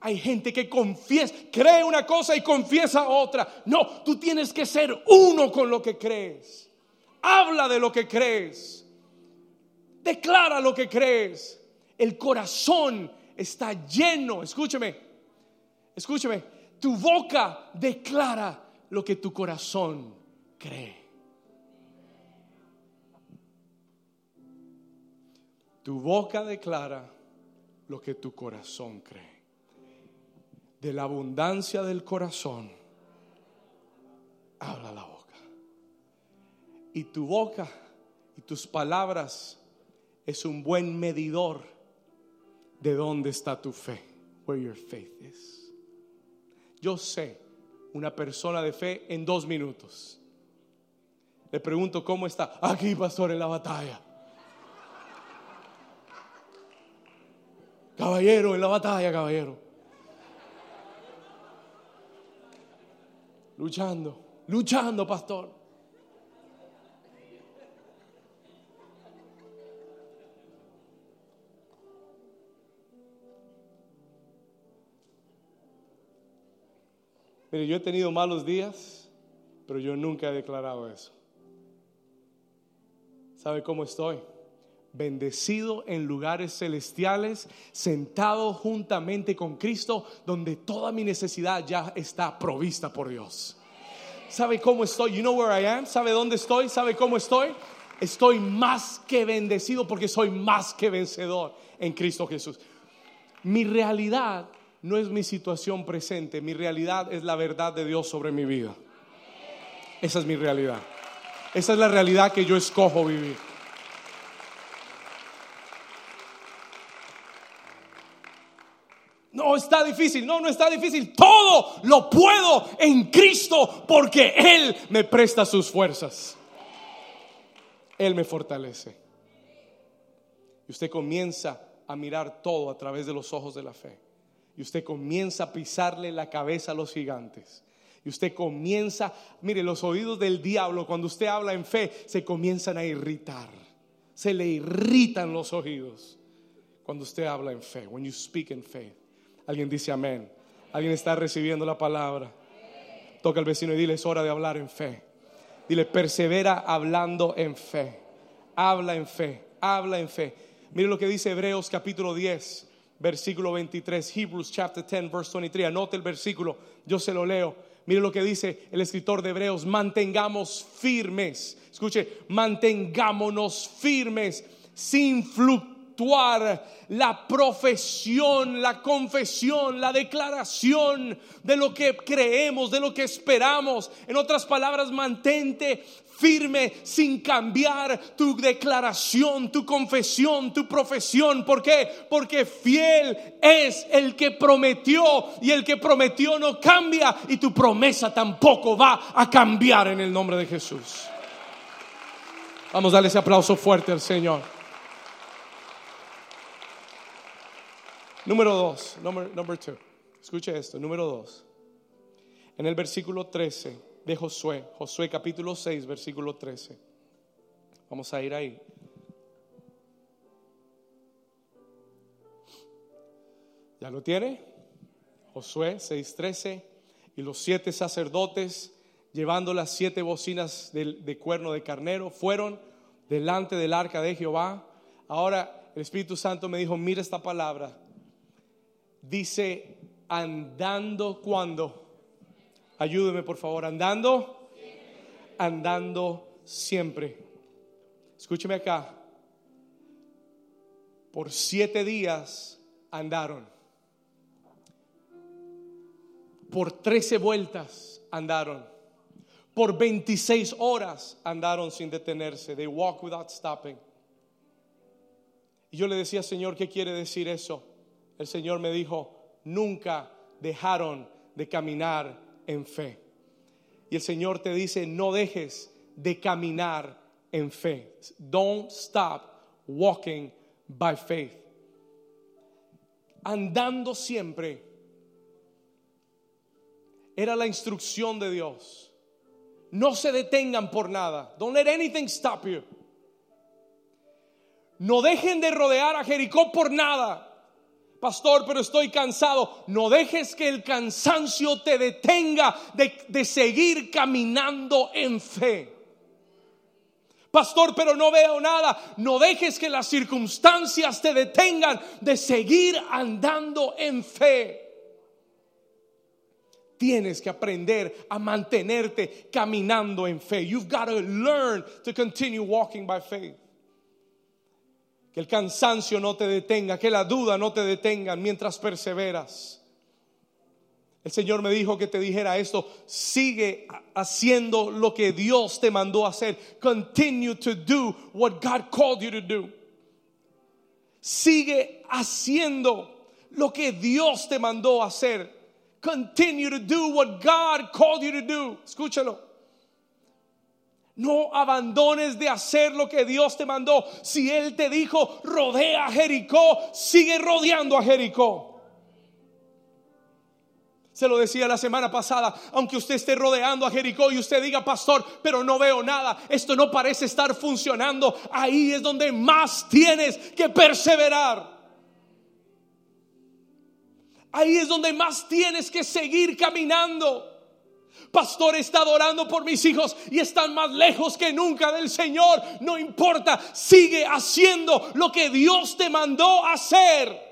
Hay gente que confiesa, cree una cosa y confiesa otra. No, tú tienes que ser uno con lo que crees. Habla de lo que crees. Declara lo que crees. El corazón está lleno, escúcheme, escúcheme, tu boca declara lo que tu corazón cree. Tu boca declara lo que tu corazón cree. De la abundancia del corazón habla la boca. Y tu boca y tus palabras es un buen medidor de dónde está tu fe, where your faith is. Yo sé una persona de fe en dos minutos. Le pregunto cómo está. Aquí, pastor, en la batalla. Caballero, en la batalla, caballero. Luchando, luchando, pastor. Yo he tenido malos días, pero yo nunca he declarado eso. ¿Sabe cómo estoy? bendecido en lugares celestiales, sentado juntamente con Cristo, donde toda mi necesidad ya está provista por Dios. ¿Sabe cómo estoy? You know where I am? ¿Sabe dónde estoy? ¿Sabe cómo estoy? Estoy más que bendecido porque soy más que vencedor en Cristo Jesús. Mi realidad no es mi situación presente, mi realidad es la verdad de Dios sobre mi vida. Esa es mi realidad. Esa es la realidad que yo escojo vivir. No está difícil, no, no está difícil. Todo lo puedo en Cristo porque Él me presta sus fuerzas. Él me fortalece. Y usted comienza a mirar todo a través de los ojos de la fe. Y usted comienza a pisarle la cabeza a los gigantes. Y usted comienza, mire, los oídos del diablo cuando usted habla en fe se comienzan a irritar. Se le irritan los oídos cuando usted habla en fe. When you speak in faith. Alguien dice amén. Alguien está recibiendo la palabra. Toca al vecino y dile, es hora de hablar en fe. Dile, persevera hablando en fe. Habla en fe, habla en fe. Mire lo que dice Hebreos capítulo 10, versículo 23. Hebrews chapter 10, verse 23. Anote el versículo, yo se lo leo. Mire lo que dice el escritor de Hebreos, mantengamos firmes. Escuche, mantengámonos firmes sin fluctuar la profesión, la confesión, la declaración de lo que creemos, de lo que esperamos. En otras palabras, mantente firme sin cambiar tu declaración, tu confesión, tu profesión. ¿Por qué? Porque fiel es el que prometió y el que prometió no cambia y tu promesa tampoco va a cambiar en el nombre de Jesús. Vamos a darle ese aplauso fuerte al Señor. Número dos, number, number two. Escuche esto, número dos. En el versículo 13 de Josué, Josué capítulo 6, versículo 13. Vamos a ir ahí. ¿Ya lo tiene? Josué 6:13 y los siete sacerdotes llevando las siete bocinas de, de, cuerno de carnero fueron delante del arca de Jehová. Ahora el Espíritu Santo me dijo, mira esta palabra, dice andando cuando. Ayúdeme por favor, andando. Andando siempre. Escúcheme acá. Por siete días andaron. Por trece vueltas andaron. Por 26 horas andaron sin detenerse. They walk without stopping. Y yo le decía, Señor, ¿qué quiere decir eso? el Señor me dijo, nunca dejaron de caminar en fe. Y el Señor te dice, no dejes de caminar en fe. Don't stop walking by faith. Andando siempre era la instrucción de Dios. No se detengan por nada. Don't let anything stop you. No dejen de rodear a Jericó por nada. Pastor, pero estoy cansado. No dejes que el cansancio te detenga de, seguir caminando en fe. Pastor, pero no veo nada. No dejes que las circunstancias te detengan de seguir andando en fe. Tienes que aprender a mantenerte caminando en fe. You've got to learn to continue walking by faith que el cansancio no te detenga, que la duda no te detenga mientras perseveras. El Señor me dijo que te dijera esto, sigue haciendo lo que Dios te mandó hacer. Continue to do what God called you to do. Sigue haciendo lo que Dios te mandó hacer. Continue to do what God called you to do. Escúchalo. No abandones de hacer lo que Dios te mandó. Si Él te dijo, rodea a Jericó, sigue rodeando a Jericó. Se lo decía la semana pasada, aunque usted esté rodeando a Jericó y usted diga, pastor, pero no veo nada, esto no parece estar funcionando, ahí es donde más tienes que perseverar. Ahí es donde más tienes que seguir caminando. Pastor, estado orando por mis hijos y están más lejos que nunca del Señor. No importa, sigue haciendo lo que Dios te mandó hacer.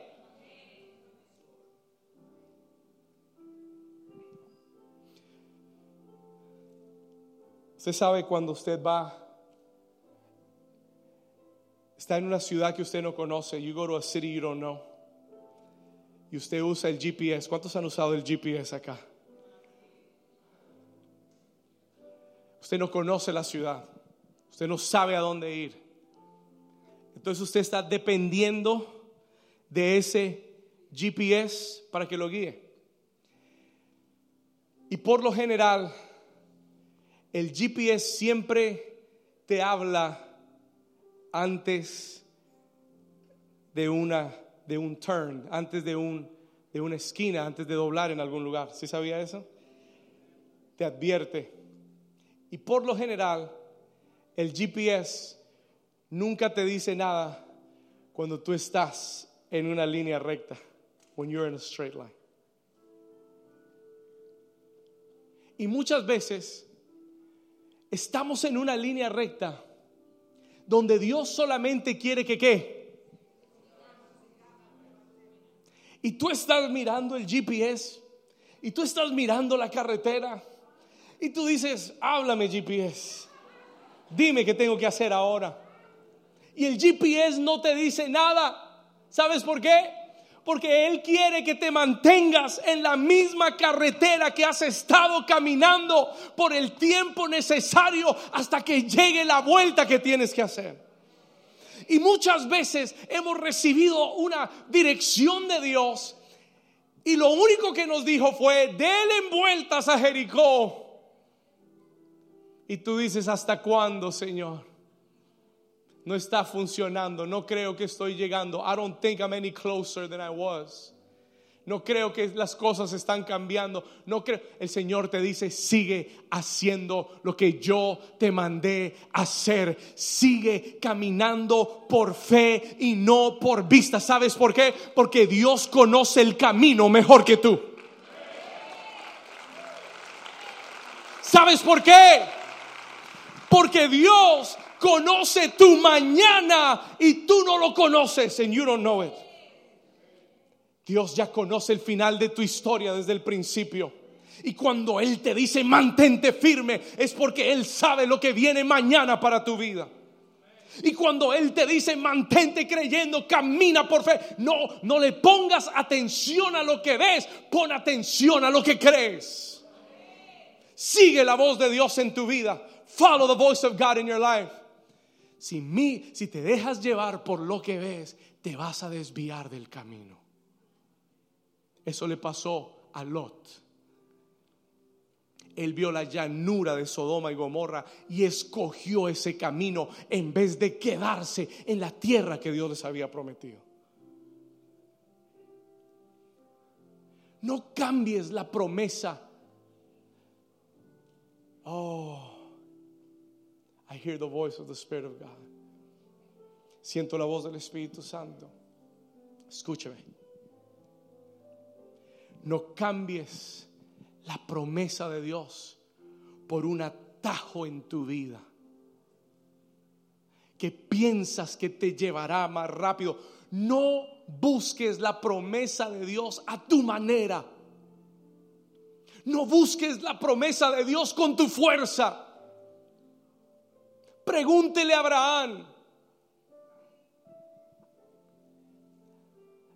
Usted sabe cuando usted va, está en una ciudad que usted no conoce, you go to a city you don't know, y usted usa el GPS. ¿Cuántos han usado el GPS acá? Usted no conoce la ciudad. Usted no sabe a dónde ir. Entonces usted está dependiendo de ese GPS para que lo guíe. Y por lo general, el GPS siempre te habla antes de una de un turn, antes de un de una esquina, antes de doblar en algún lugar. ¿Sí sabía eso? Te advierte. Y por lo general, el GPS nunca te dice nada cuando tú estás en una línea recta, when you're in a straight line. Y muchas veces estamos en una línea recta donde Dios solamente quiere que qué. Y tú estás mirando el GPS y tú estás mirando la carretera y tú dices, háblame GPS. Dime qué tengo que hacer ahora. Y el GPS no te dice nada. ¿Sabes por qué? Porque Él quiere que te mantengas en la misma carretera que has estado caminando por el tiempo necesario hasta que llegue la vuelta que tienes que hacer. Y muchas veces hemos recibido una dirección de Dios y lo único que nos dijo fue, denle vueltas a Jericó. Y tú dices, ¿hasta cuándo, Señor? No está funcionando. No creo que estoy llegando. I don't think I'm any closer than I was. No creo que las cosas están cambiando. No creo. El Señor te dice, sigue haciendo lo que yo te mandé hacer. Sigue caminando por fe y no por vista. ¿Sabes por qué? Porque Dios conoce el camino mejor que tú. ¿Sabes por qué? Porque Dios conoce tu mañana y tú no lo conoces and you don't know it. Dios ya conoce el final de tu historia desde el principio. Y cuando Él te dice mantente firme es porque Él sabe lo que viene mañana para tu vida. Y cuando Él te dice mantente creyendo, camina por fe, no, no le pongas atención a lo que ves, pon atención a lo que crees. Sigue la voz de Dios en tu vida. Follow the voice of God in your life. Si, mi, si te dejas llevar por lo que ves, te vas a desviar del camino. Eso le pasó a Lot. Él vio la llanura de Sodoma y Gomorra y escogió ese camino en vez de quedarse en la tierra que Dios les había prometido. No cambies la promesa. Oh, I hear the voice of the Spirit of God. Siento la voz del Espíritu Santo. Escúchame. No cambies la promesa de Dios por un atajo en tu vida que piensas que te llevará más rápido. No busques la promesa de Dios a tu manera. No busques la promesa de Dios con tu fuerza. Pregúntele a Abraham.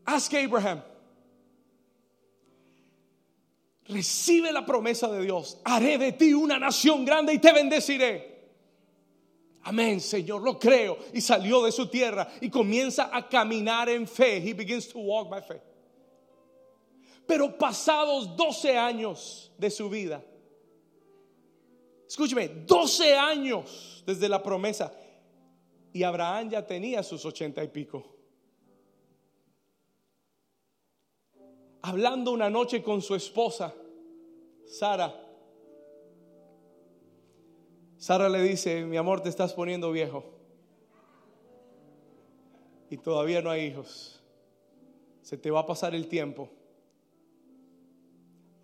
Ask Abraham. Recibe la promesa de Dios. Haré de ti una nación grande y te bendeciré. Amén, Señor, lo creo. Y salió de su tierra y comienza a caminar en fe. He begins to walk by faith. Pero pasados 12 años de su vida, escúcheme, 12 años desde la promesa. Y Abraham ya tenía sus ochenta y pico. Hablando una noche con su esposa, Sara. Sara le dice, mi amor, te estás poniendo viejo. Y todavía no hay hijos. Se te va a pasar el tiempo.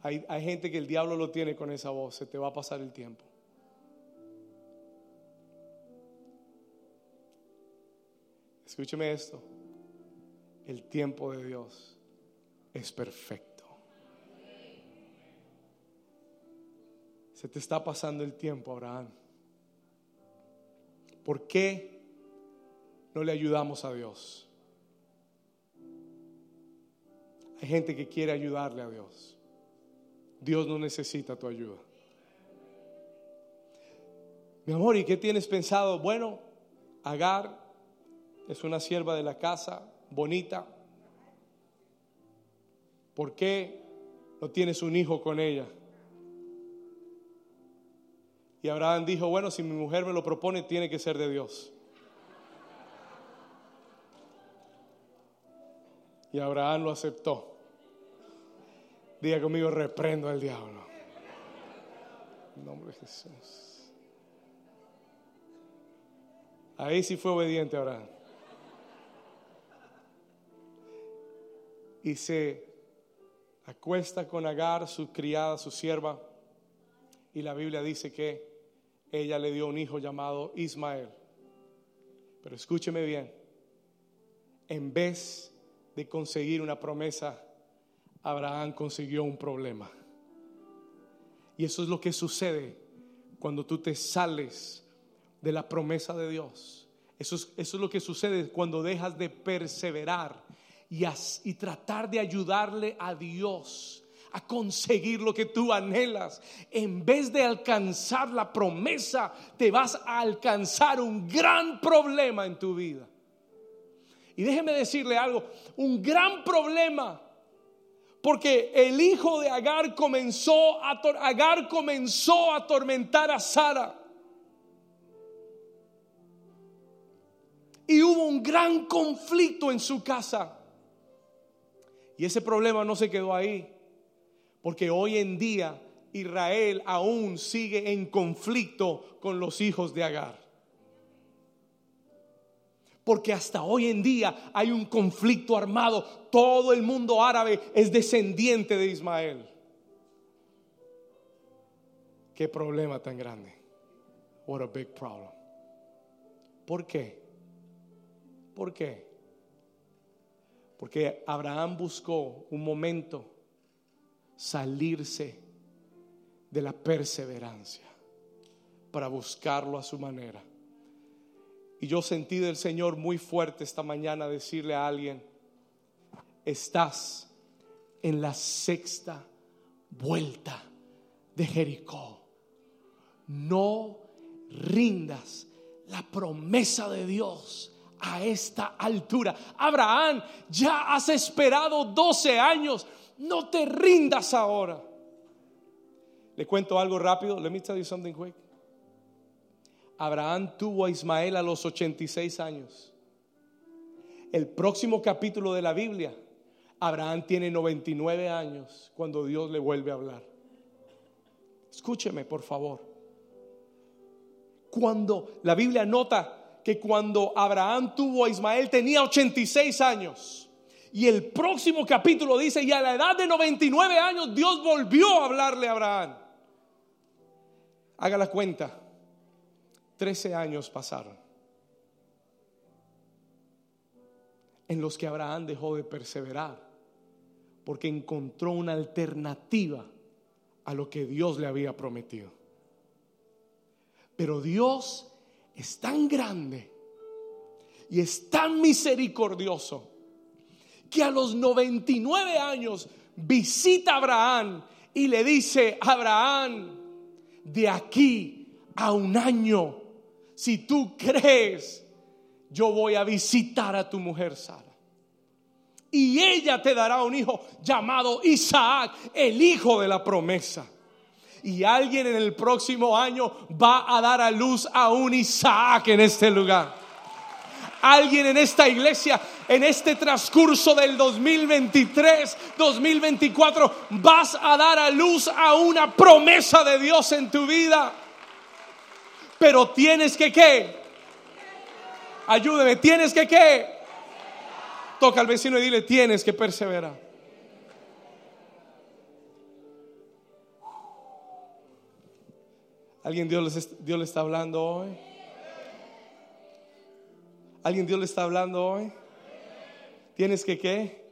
Hay, hay gente que el diablo lo tiene con esa voz, se te va a pasar el tiempo. Escúcheme esto, el tiempo de Dios es perfecto. Se te está pasando el tiempo, Abraham. ¿Por qué no le ayudamos a Dios? Hay gente que quiere ayudarle a Dios. Dios no necesita tu ayuda. Mi amor, ¿y qué tienes pensado? Bueno, Agar es una sierva de la casa, bonita. ¿Por qué no tienes un hijo con ella? Y Abraham dijo, bueno, si mi mujer me lo propone, tiene que ser de Dios. Y Abraham lo aceptó. Diga conmigo, reprendo al diablo. En nombre de Jesús. Ahí sí fue obediente Abraham. Y se acuesta con Agar, su criada, su sierva. Y la Biblia dice que ella le dio un hijo llamado Ismael. Pero escúcheme bien, en vez de conseguir una promesa, Abraham consiguió un problema. Y eso es lo que sucede cuando tú te sales de la promesa de Dios. Eso es, eso es lo que sucede cuando dejas de perseverar y, tratar de ayudarle a Dios a conseguir lo que tú anhelas. En vez de alcanzar la promesa, te vas a alcanzar un gran problema en tu vida. Y déjeme decirle algo, un gran problema porque el hijo de Agar comenzó a Agar comenzó a atormentar a Sara. Y hubo un gran conflicto en su casa. Y ese problema no se quedó ahí, porque hoy en día Israel aún sigue en conflicto con los hijos de Agar. Porque hasta hoy en día hay un conflicto armado. Todo el mundo árabe es descendiente de Ismael. Qué problema tan grande. What a big problem. ¿Por qué? ¿Por qué? Porque Abraham buscó un momento salirse de la perseverancia para buscarlo a su manera. Y yo sentí del Señor muy fuerte esta mañana decirle a alguien, estás en la sexta vuelta de Jericó. No rindas la promesa de Dios a esta altura. Abraham, ya has esperado 12 años, no te rindas ahora. Le cuento algo rápido. Let me tell you something quick. Abraham tuvo a Ismael a los 86 años. El próximo capítulo de la Biblia, Abraham tiene 99 años cuando Dios le vuelve a hablar. Escúcheme, por favor. Cuando la Biblia nota que cuando Abraham tuvo a Ismael tenía 86 años. Y el próximo capítulo dice, y a la edad de 99 años Dios volvió a hablarle a Abraham. Haga la cuenta. Trece años pasaron en los que Abraham dejó de perseverar porque encontró una alternativa a lo que Dios le había prometido. Pero Dios es tan grande y es tan misericordioso que a los 99 años visita a Abraham y le dice, Abraham, de aquí a un año si tú crees, yo voy a visitar a tu mujer Sara. Y ella te dará un hijo llamado Isaac, el hijo de la promesa. Y alguien en el próximo año va a dar a luz a un Isaac en este lugar. Alguien en esta iglesia, en este transcurso del 2023, 2024, vas a dar a luz a una promesa de Dios en tu vida. Pero tienes que qué? Ayúdeme, tienes que qué? Toca al vecino y dile, tienes que perseverar. ¿Alguien Dios, Dios le está hablando hoy? ¿Alguien Dios le está hablando hoy? ¿Tienes que qué?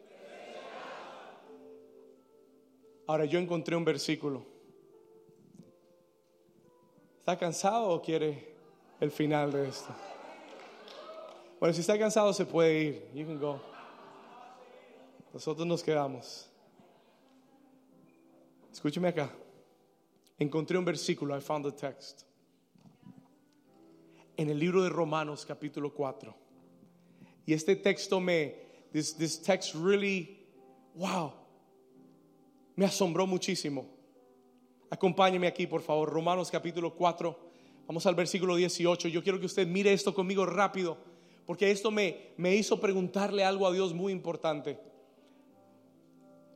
Ahora yo encontré un versículo. ¿Está cansado o quiere el final de esto? Bueno, si está cansado se puede ir. You can go. Nosotros nos quedamos. Escúcheme acá. Encontré un versículo. I found the text. En el libro de Romanos capítulo 4. Y este texto me, this, this text really, wow, me asombró muchísimo. Acompáñeme aquí, por favor. Romanos capítulo 4. Vamos al versículo 18. Yo quiero que usted mire esto conmigo rápido, porque esto me, me hizo preguntarle algo a Dios muy importante.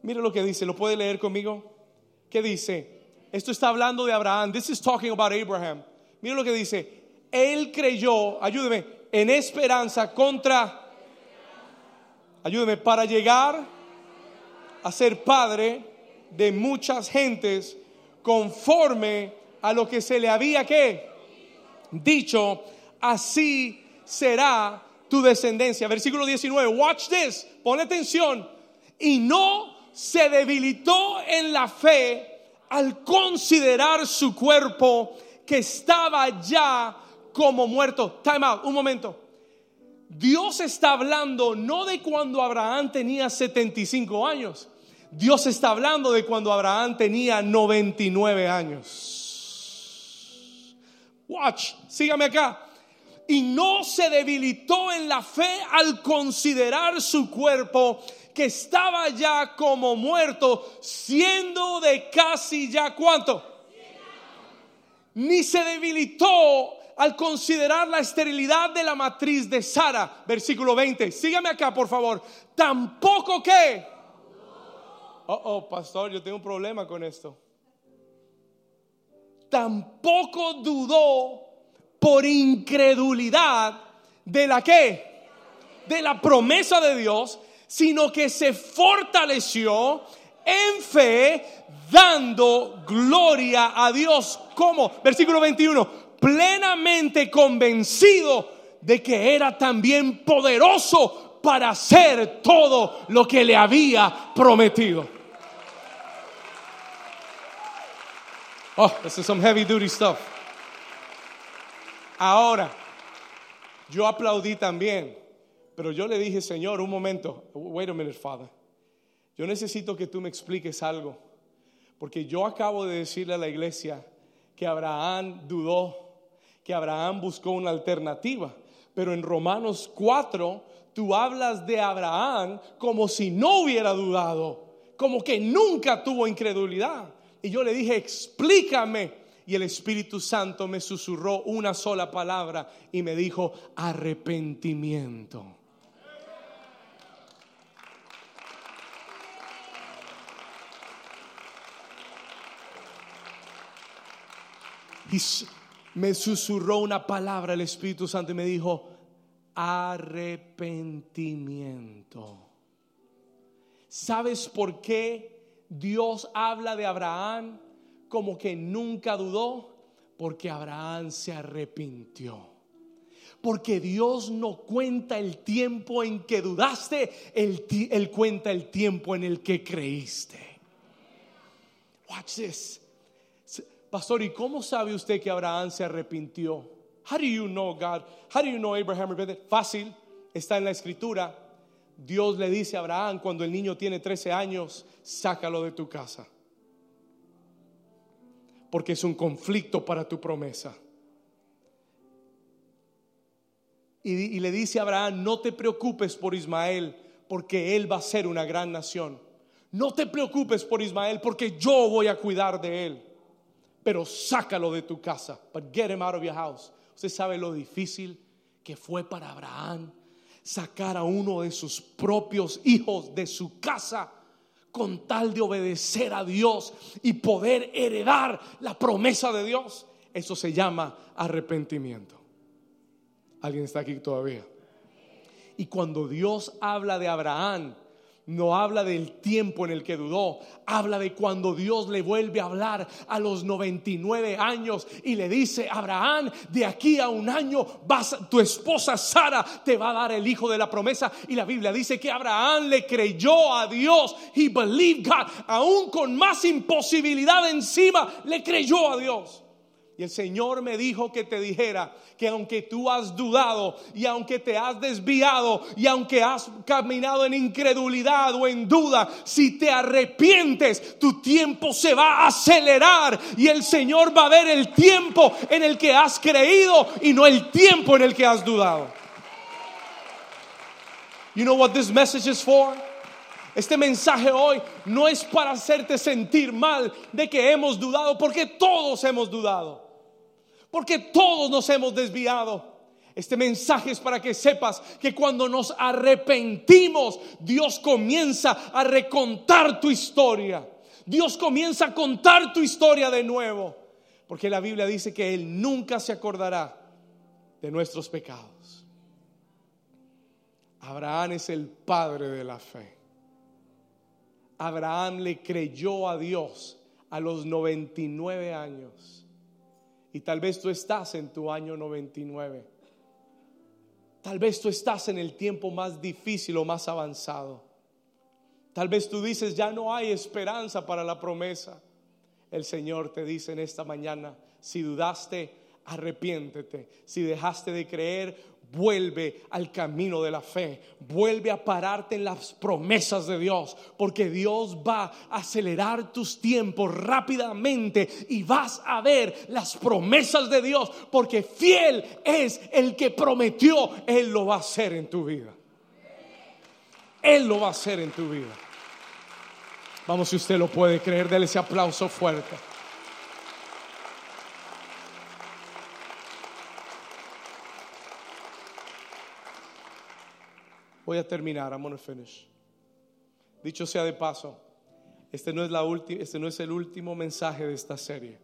Mire lo que dice, ¿lo puede leer conmigo? ¿Qué dice? Esto está hablando de Abraham. This is talking about Abraham. Mire lo que dice. Él creyó, ayúdeme, en esperanza contra, ayúdeme, para llegar a ser padre de muchas gentes conforme a lo que se le había dicho, así será tu descendencia. Versículo 19, watch this, pon atención. Y no se debilitó en la fe al considerar su cuerpo que estaba ya como muerto. Time out, un momento. Dios está hablando no de cuando Abraham tenía 75 años. Dios está hablando de cuando Abraham tenía 99 años. Watch, sígame acá. Y no se debilitó en la fe al considerar su cuerpo que estaba ya como muerto, siendo de casi ya cuánto. Ni se debilitó al considerar la esterilidad de la matriz de Sara, versículo 20. Sígame acá, por favor. Tampoco que. Oh, oh, pastor, yo tengo un problema con esto. Tampoco dudó por incredulidad de la que, de la promesa de Dios, sino que se fortaleció en fe, dando gloria a Dios. como Versículo 21, plenamente convencido de que era también poderoso para hacer todo lo que le había prometido. Oh, this is some heavy duty stuff. Ahora, yo aplaudí también, pero yo le dije, Señor, un momento, wait a minute, Father. Yo necesito que tú me expliques algo, porque yo acabo de decirle a la iglesia que Abraham dudó, que Abraham buscó una alternativa, pero en Romanos 4 tú hablas de Abraham como si no hubiera dudado, como que nunca tuvo incredulidad. Y yo le dije, explícame. Y el Espíritu Santo me susurró una sola palabra y me dijo, arrepentimiento. Y me susurró una palabra el Espíritu Santo y me dijo, arrepentimiento. ¿Sabes por qué Dios habla de Abraham como que nunca dudó? Porque Abraham se arrepintió. Porque Dios no cuenta el tiempo en que dudaste, Él, cuenta el tiempo en el que creíste. Watch this. Pastor, ¿y cómo sabe usted que Abraham se arrepintió? How do you know God? How do you know Abraham repented? Fácil, está en la escritura. Dios le dice a Abraham cuando el niño tiene 13 años, sácalo de tu casa. Porque es un conflicto para tu promesa. Y, y, le dice a Abraham, no te preocupes por Ismael, porque él va a ser una gran nación. No te preocupes por Ismael, porque yo voy a cuidar de él. Pero sácalo de tu casa. But get him out of your house. Usted sabe lo difícil que fue para Abraham sacar a uno de sus propios hijos de su casa con tal de obedecer a Dios y poder heredar la promesa de Dios. Eso se llama arrepentimiento. ¿Alguien está aquí todavía? Y cuando Dios habla de Abraham, no habla del tiempo en el que dudó, habla de cuando Dios le vuelve a hablar a los 99 años y le dice, Abraham, de aquí a un año vas, tu esposa Sara te va a dar el hijo de la promesa. Y la Biblia dice que Abraham le creyó a Dios, he believed God, aún con más imposibilidad encima, le creyó a Dios. Y el Señor me dijo que te dijera que aunque tú has dudado y aunque te has desviado y aunque has caminado en incredulidad o en duda, si te arrepientes, tu tiempo se va a acelerar y el Señor va a ver el tiempo en el que has creído y no el tiempo en el que has dudado. You know what this message is for? Este mensaje hoy no es para hacerte sentir mal de que hemos dudado, porque todos hemos dudado porque todos nos hemos desviado. Este mensaje es para que sepas que cuando nos arrepentimos, Dios comienza a recontar tu historia. Dios comienza a contar tu historia de nuevo. Porque la Biblia dice que Él nunca se acordará de nuestros pecados. Abraham es el padre de la fe. Abraham le creyó a Dios a los 99 años. Y tal vez tú estás en tu año 99. Tal vez tú estás en el tiempo más difícil o más avanzado. Tal vez tú dices, ya no hay esperanza para la promesa. El Señor te dice en esta mañana, si dudaste, arrepiéntete. Si dejaste de creer, vuelve al camino de la fe, vuelve a pararte en las promesas de Dios, porque Dios va a acelerar tus tiempos rápidamente y vas a ver las promesas de Dios, porque fiel es el que prometió, Él lo va a hacer en tu vida. Él lo va a hacer en tu vida. Vamos, si usted lo puede creer, déle ese aplauso fuerte. Voy a terminar, I'm gonna finish. Dicho sea de paso, este no es, la este no es el último mensaje de esta serie.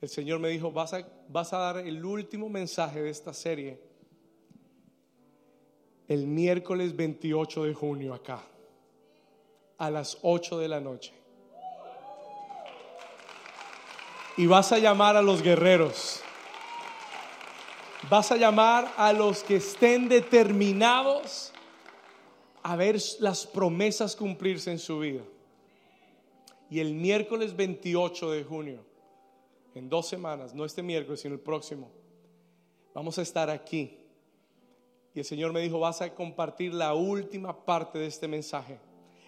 El Señor me dijo, vas a, vas a dar el último mensaje de esta serie el miércoles 28 de junio acá, a las 8 de la noche. Y vas a llamar a los guerreros Vas a llamar a los que estén determinados a ver las promesas cumplirse en su vida. Y el miércoles 28 de junio, en dos semanas, no este miércoles, sino el próximo, vamos a estar aquí. Y el Señor me dijo, vas a compartir la última parte de este mensaje.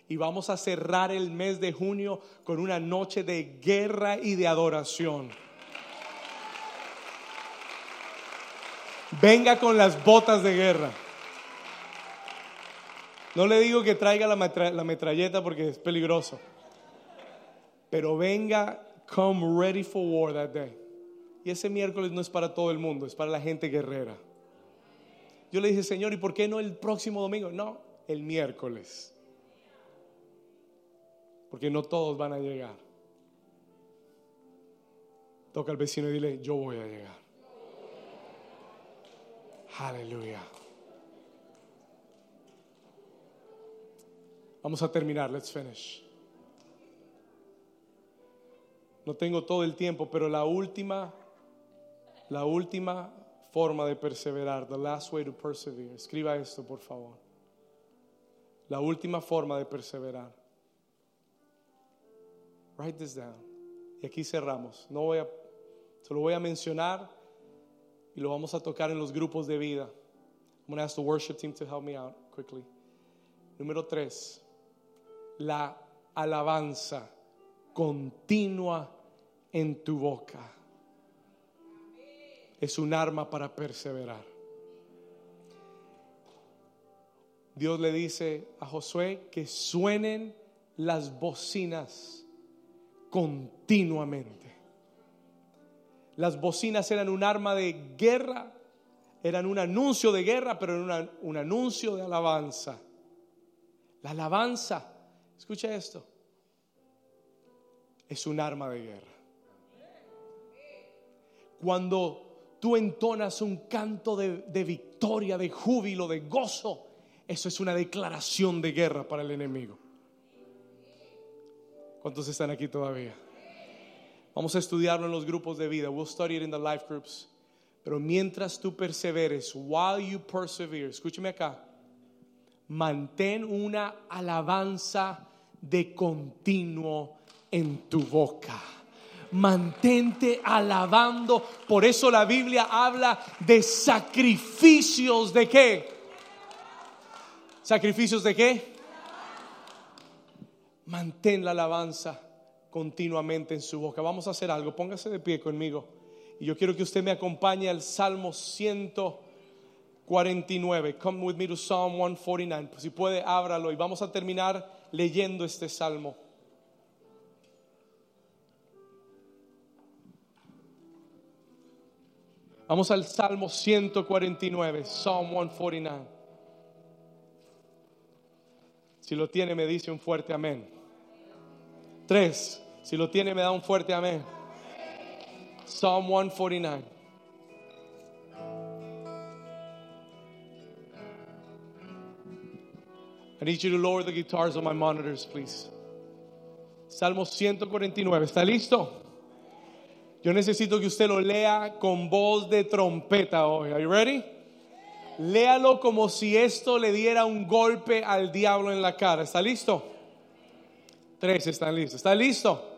Y vamos a cerrar el mes de junio con una noche de guerra y de adoración. Venga con las botas de guerra. No le digo que traiga la, metralleta porque es peligroso. Pero venga, come ready for war that day. Y ese miércoles no es para todo el mundo, es para la gente guerrera. Yo le dije, Señor, ¿y por qué no el próximo domingo? No, el miércoles. Porque no todos van a llegar. Toca al vecino y dile, yo voy a llegar. Aleluya. Vamos a terminar, let's finish. No tengo todo el tiempo, pero la última, la última forma de perseverar, the last way to persevere. Escriba esto, por favor. La última forma de perseverar. Write this down. Y aquí cerramos. No voy a, se lo voy a mencionar y lo vamos a tocar en los grupos de vida. I'm going to ask the worship team to help me out quickly. Número tres, la alabanza continua en tu boca es un arma para perseverar. Dios le dice a Josué que suenen las bocinas continuamente. Las bocinas eran un arma de guerra, eran un anuncio de guerra, pero eran un anuncio de alabanza. La alabanza, escucha esto, es un arma de guerra. Cuando tú entonas un canto de, de victoria, victoria, de júbilo, de gozo, eso es una declaración de guerra para el enemigo. ¿Cuántos están aquí todavía? Vamos a estudiarlo en los grupos de vida. We'll study it in the life groups. Pero mientras tú perseveres, while you persevere, escúcheme acá, mantén una alabanza de continuo en tu boca. Mantente alabando. Por eso la Biblia habla de sacrificios de qué? ¿Sacrificios de qué? Mantén la alabanza continuamente en su boca. Vamos a hacer algo. Póngase de pie conmigo. Y yo quiero que usted me acompañe al Salmo 149. Come with me to Psalm 149. Si puede, ábralo y vamos a terminar leyendo este salmo. Vamos al Salmo 149, Psalm 149. Si lo tiene, me dice un fuerte amén. Tres. Si lo tiene, me da un fuerte amén. Psalm 149. I need you to lower the guitars on my monitors, please. Salmo 149. ¿Está listo? Yo necesito que usted lo lea con voz de trompeta hoy. Are you ready? Léalo como si esto le diera un golpe al diablo en la cara. ¿Está listo? Tres están listos. ¿Está listo?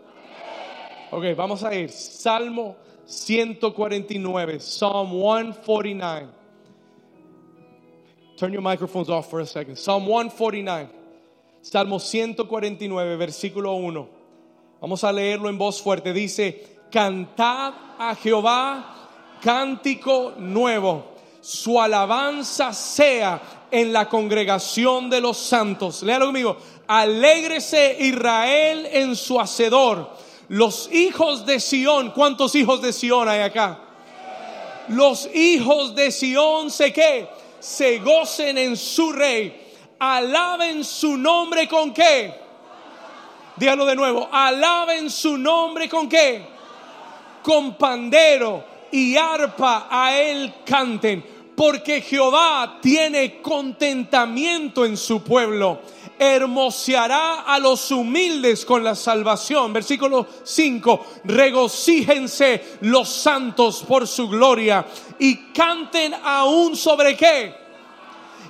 Ok, vamos a ir. Salmo 149, Psalm 149. Turn your microphones off for a second. Psalm 149. Salmo 149, versículo 1. Vamos a leerlo en voz fuerte. Dice, cantad a Jehová cántico nuevo. Su alabanza sea en la congregación de los santos. Léalo conmigo. Alégrese Israel en su hacedor los hijos de Sión, ¿cuántos hijos de Sión hay acá? Los hijos de Sión se qué? Se gocen en su rey. Alaben su nombre con qué? Dígalo de nuevo. Alaben su nombre con qué? Con pandero y arpa a él canten. Porque Jehová tiene contentamiento en su pueblo hermoseará a los humildes con la salvación. Versículo 5, regocíjense los santos por su gloria y canten aún sobre qué.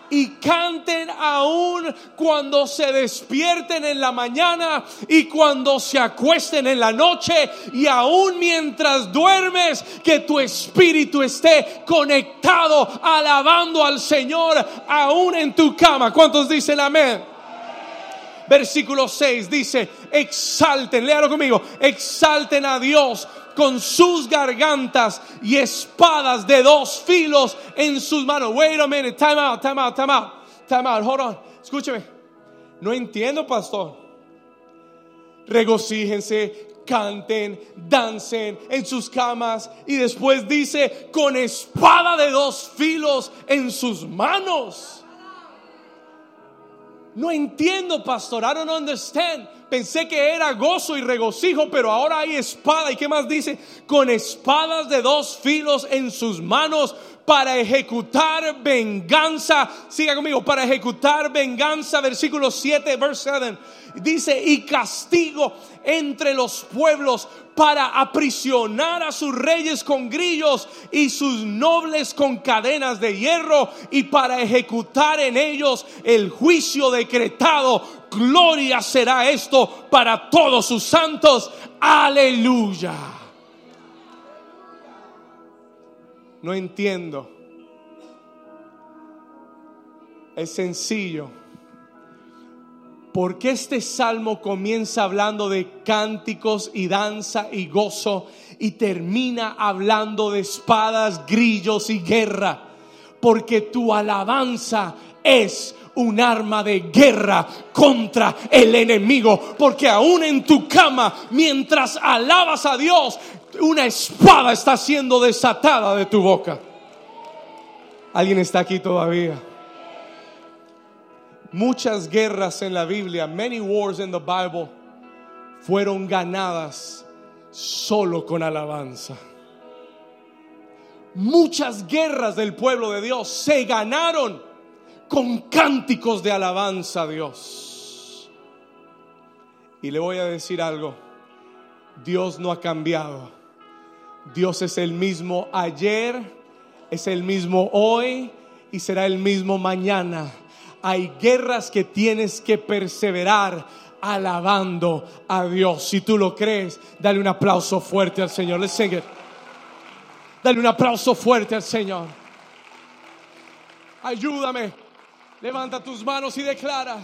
Y canten aún cuando se despierten en la mañana y cuando se acuesten en la noche y aún mientras duermes que tu espíritu esté conectado alabando al Señor aún en tu cama. ¿Cuántos dicen amén? Versículo 6 dice, exalten, léalo conmigo, exalten a Dios con sus gargantas y espadas de dos filos en sus manos. Wait a minute, time out, time out, time out, time out, hold on, escúcheme. No entiendo, pastor. Regocíjense, canten, dancen en sus camas y después dice con espada de dos filos en sus manos. No entiendo, pastor. I don't understand. Pensé que era gozo y regocijo, pero ahora hay espada. ¿Y qué más dice? Con espadas de dos filos en sus manos para ejecutar venganza. Siga conmigo, para ejecutar venganza. Versículo 7, verse 7. Dice, y castigo entre los pueblos para aprisionar a sus reyes con grillos y sus nobles con cadenas de hierro y para ejecutar en ellos el juicio decretado. Gloria será esto para todos sus santos. Aleluya. No entiendo. Es sencillo ¿Por qué este salmo comienza hablando de cánticos y danza y gozo y termina hablando de espadas, grillos y guerra? Porque tu alabanza es un arma de guerra contra el enemigo. Porque aún en tu cama, mientras alabas a Dios, una espada está siendo desatada de tu boca. ¿Alguien está aquí todavía? Muchas guerras en la Biblia, many wars in the Bible, fueron ganadas solo con alabanza. muchas guerras del pueblo de Dios se ganaron con cánticos de alabanza a Dios. Y le voy a decir algo, Dios no ha cambiado. Dios es el mismo ayer, es el mismo hoy y será el mismo mañana. Hay guerras que tienes que perseverar alabando a Dios. Si tú lo crees, dale un aplauso fuerte al Señor. Let's sing. Dale un aplauso fuerte al Señor. Ayúdame. Levanta tus manos y declara.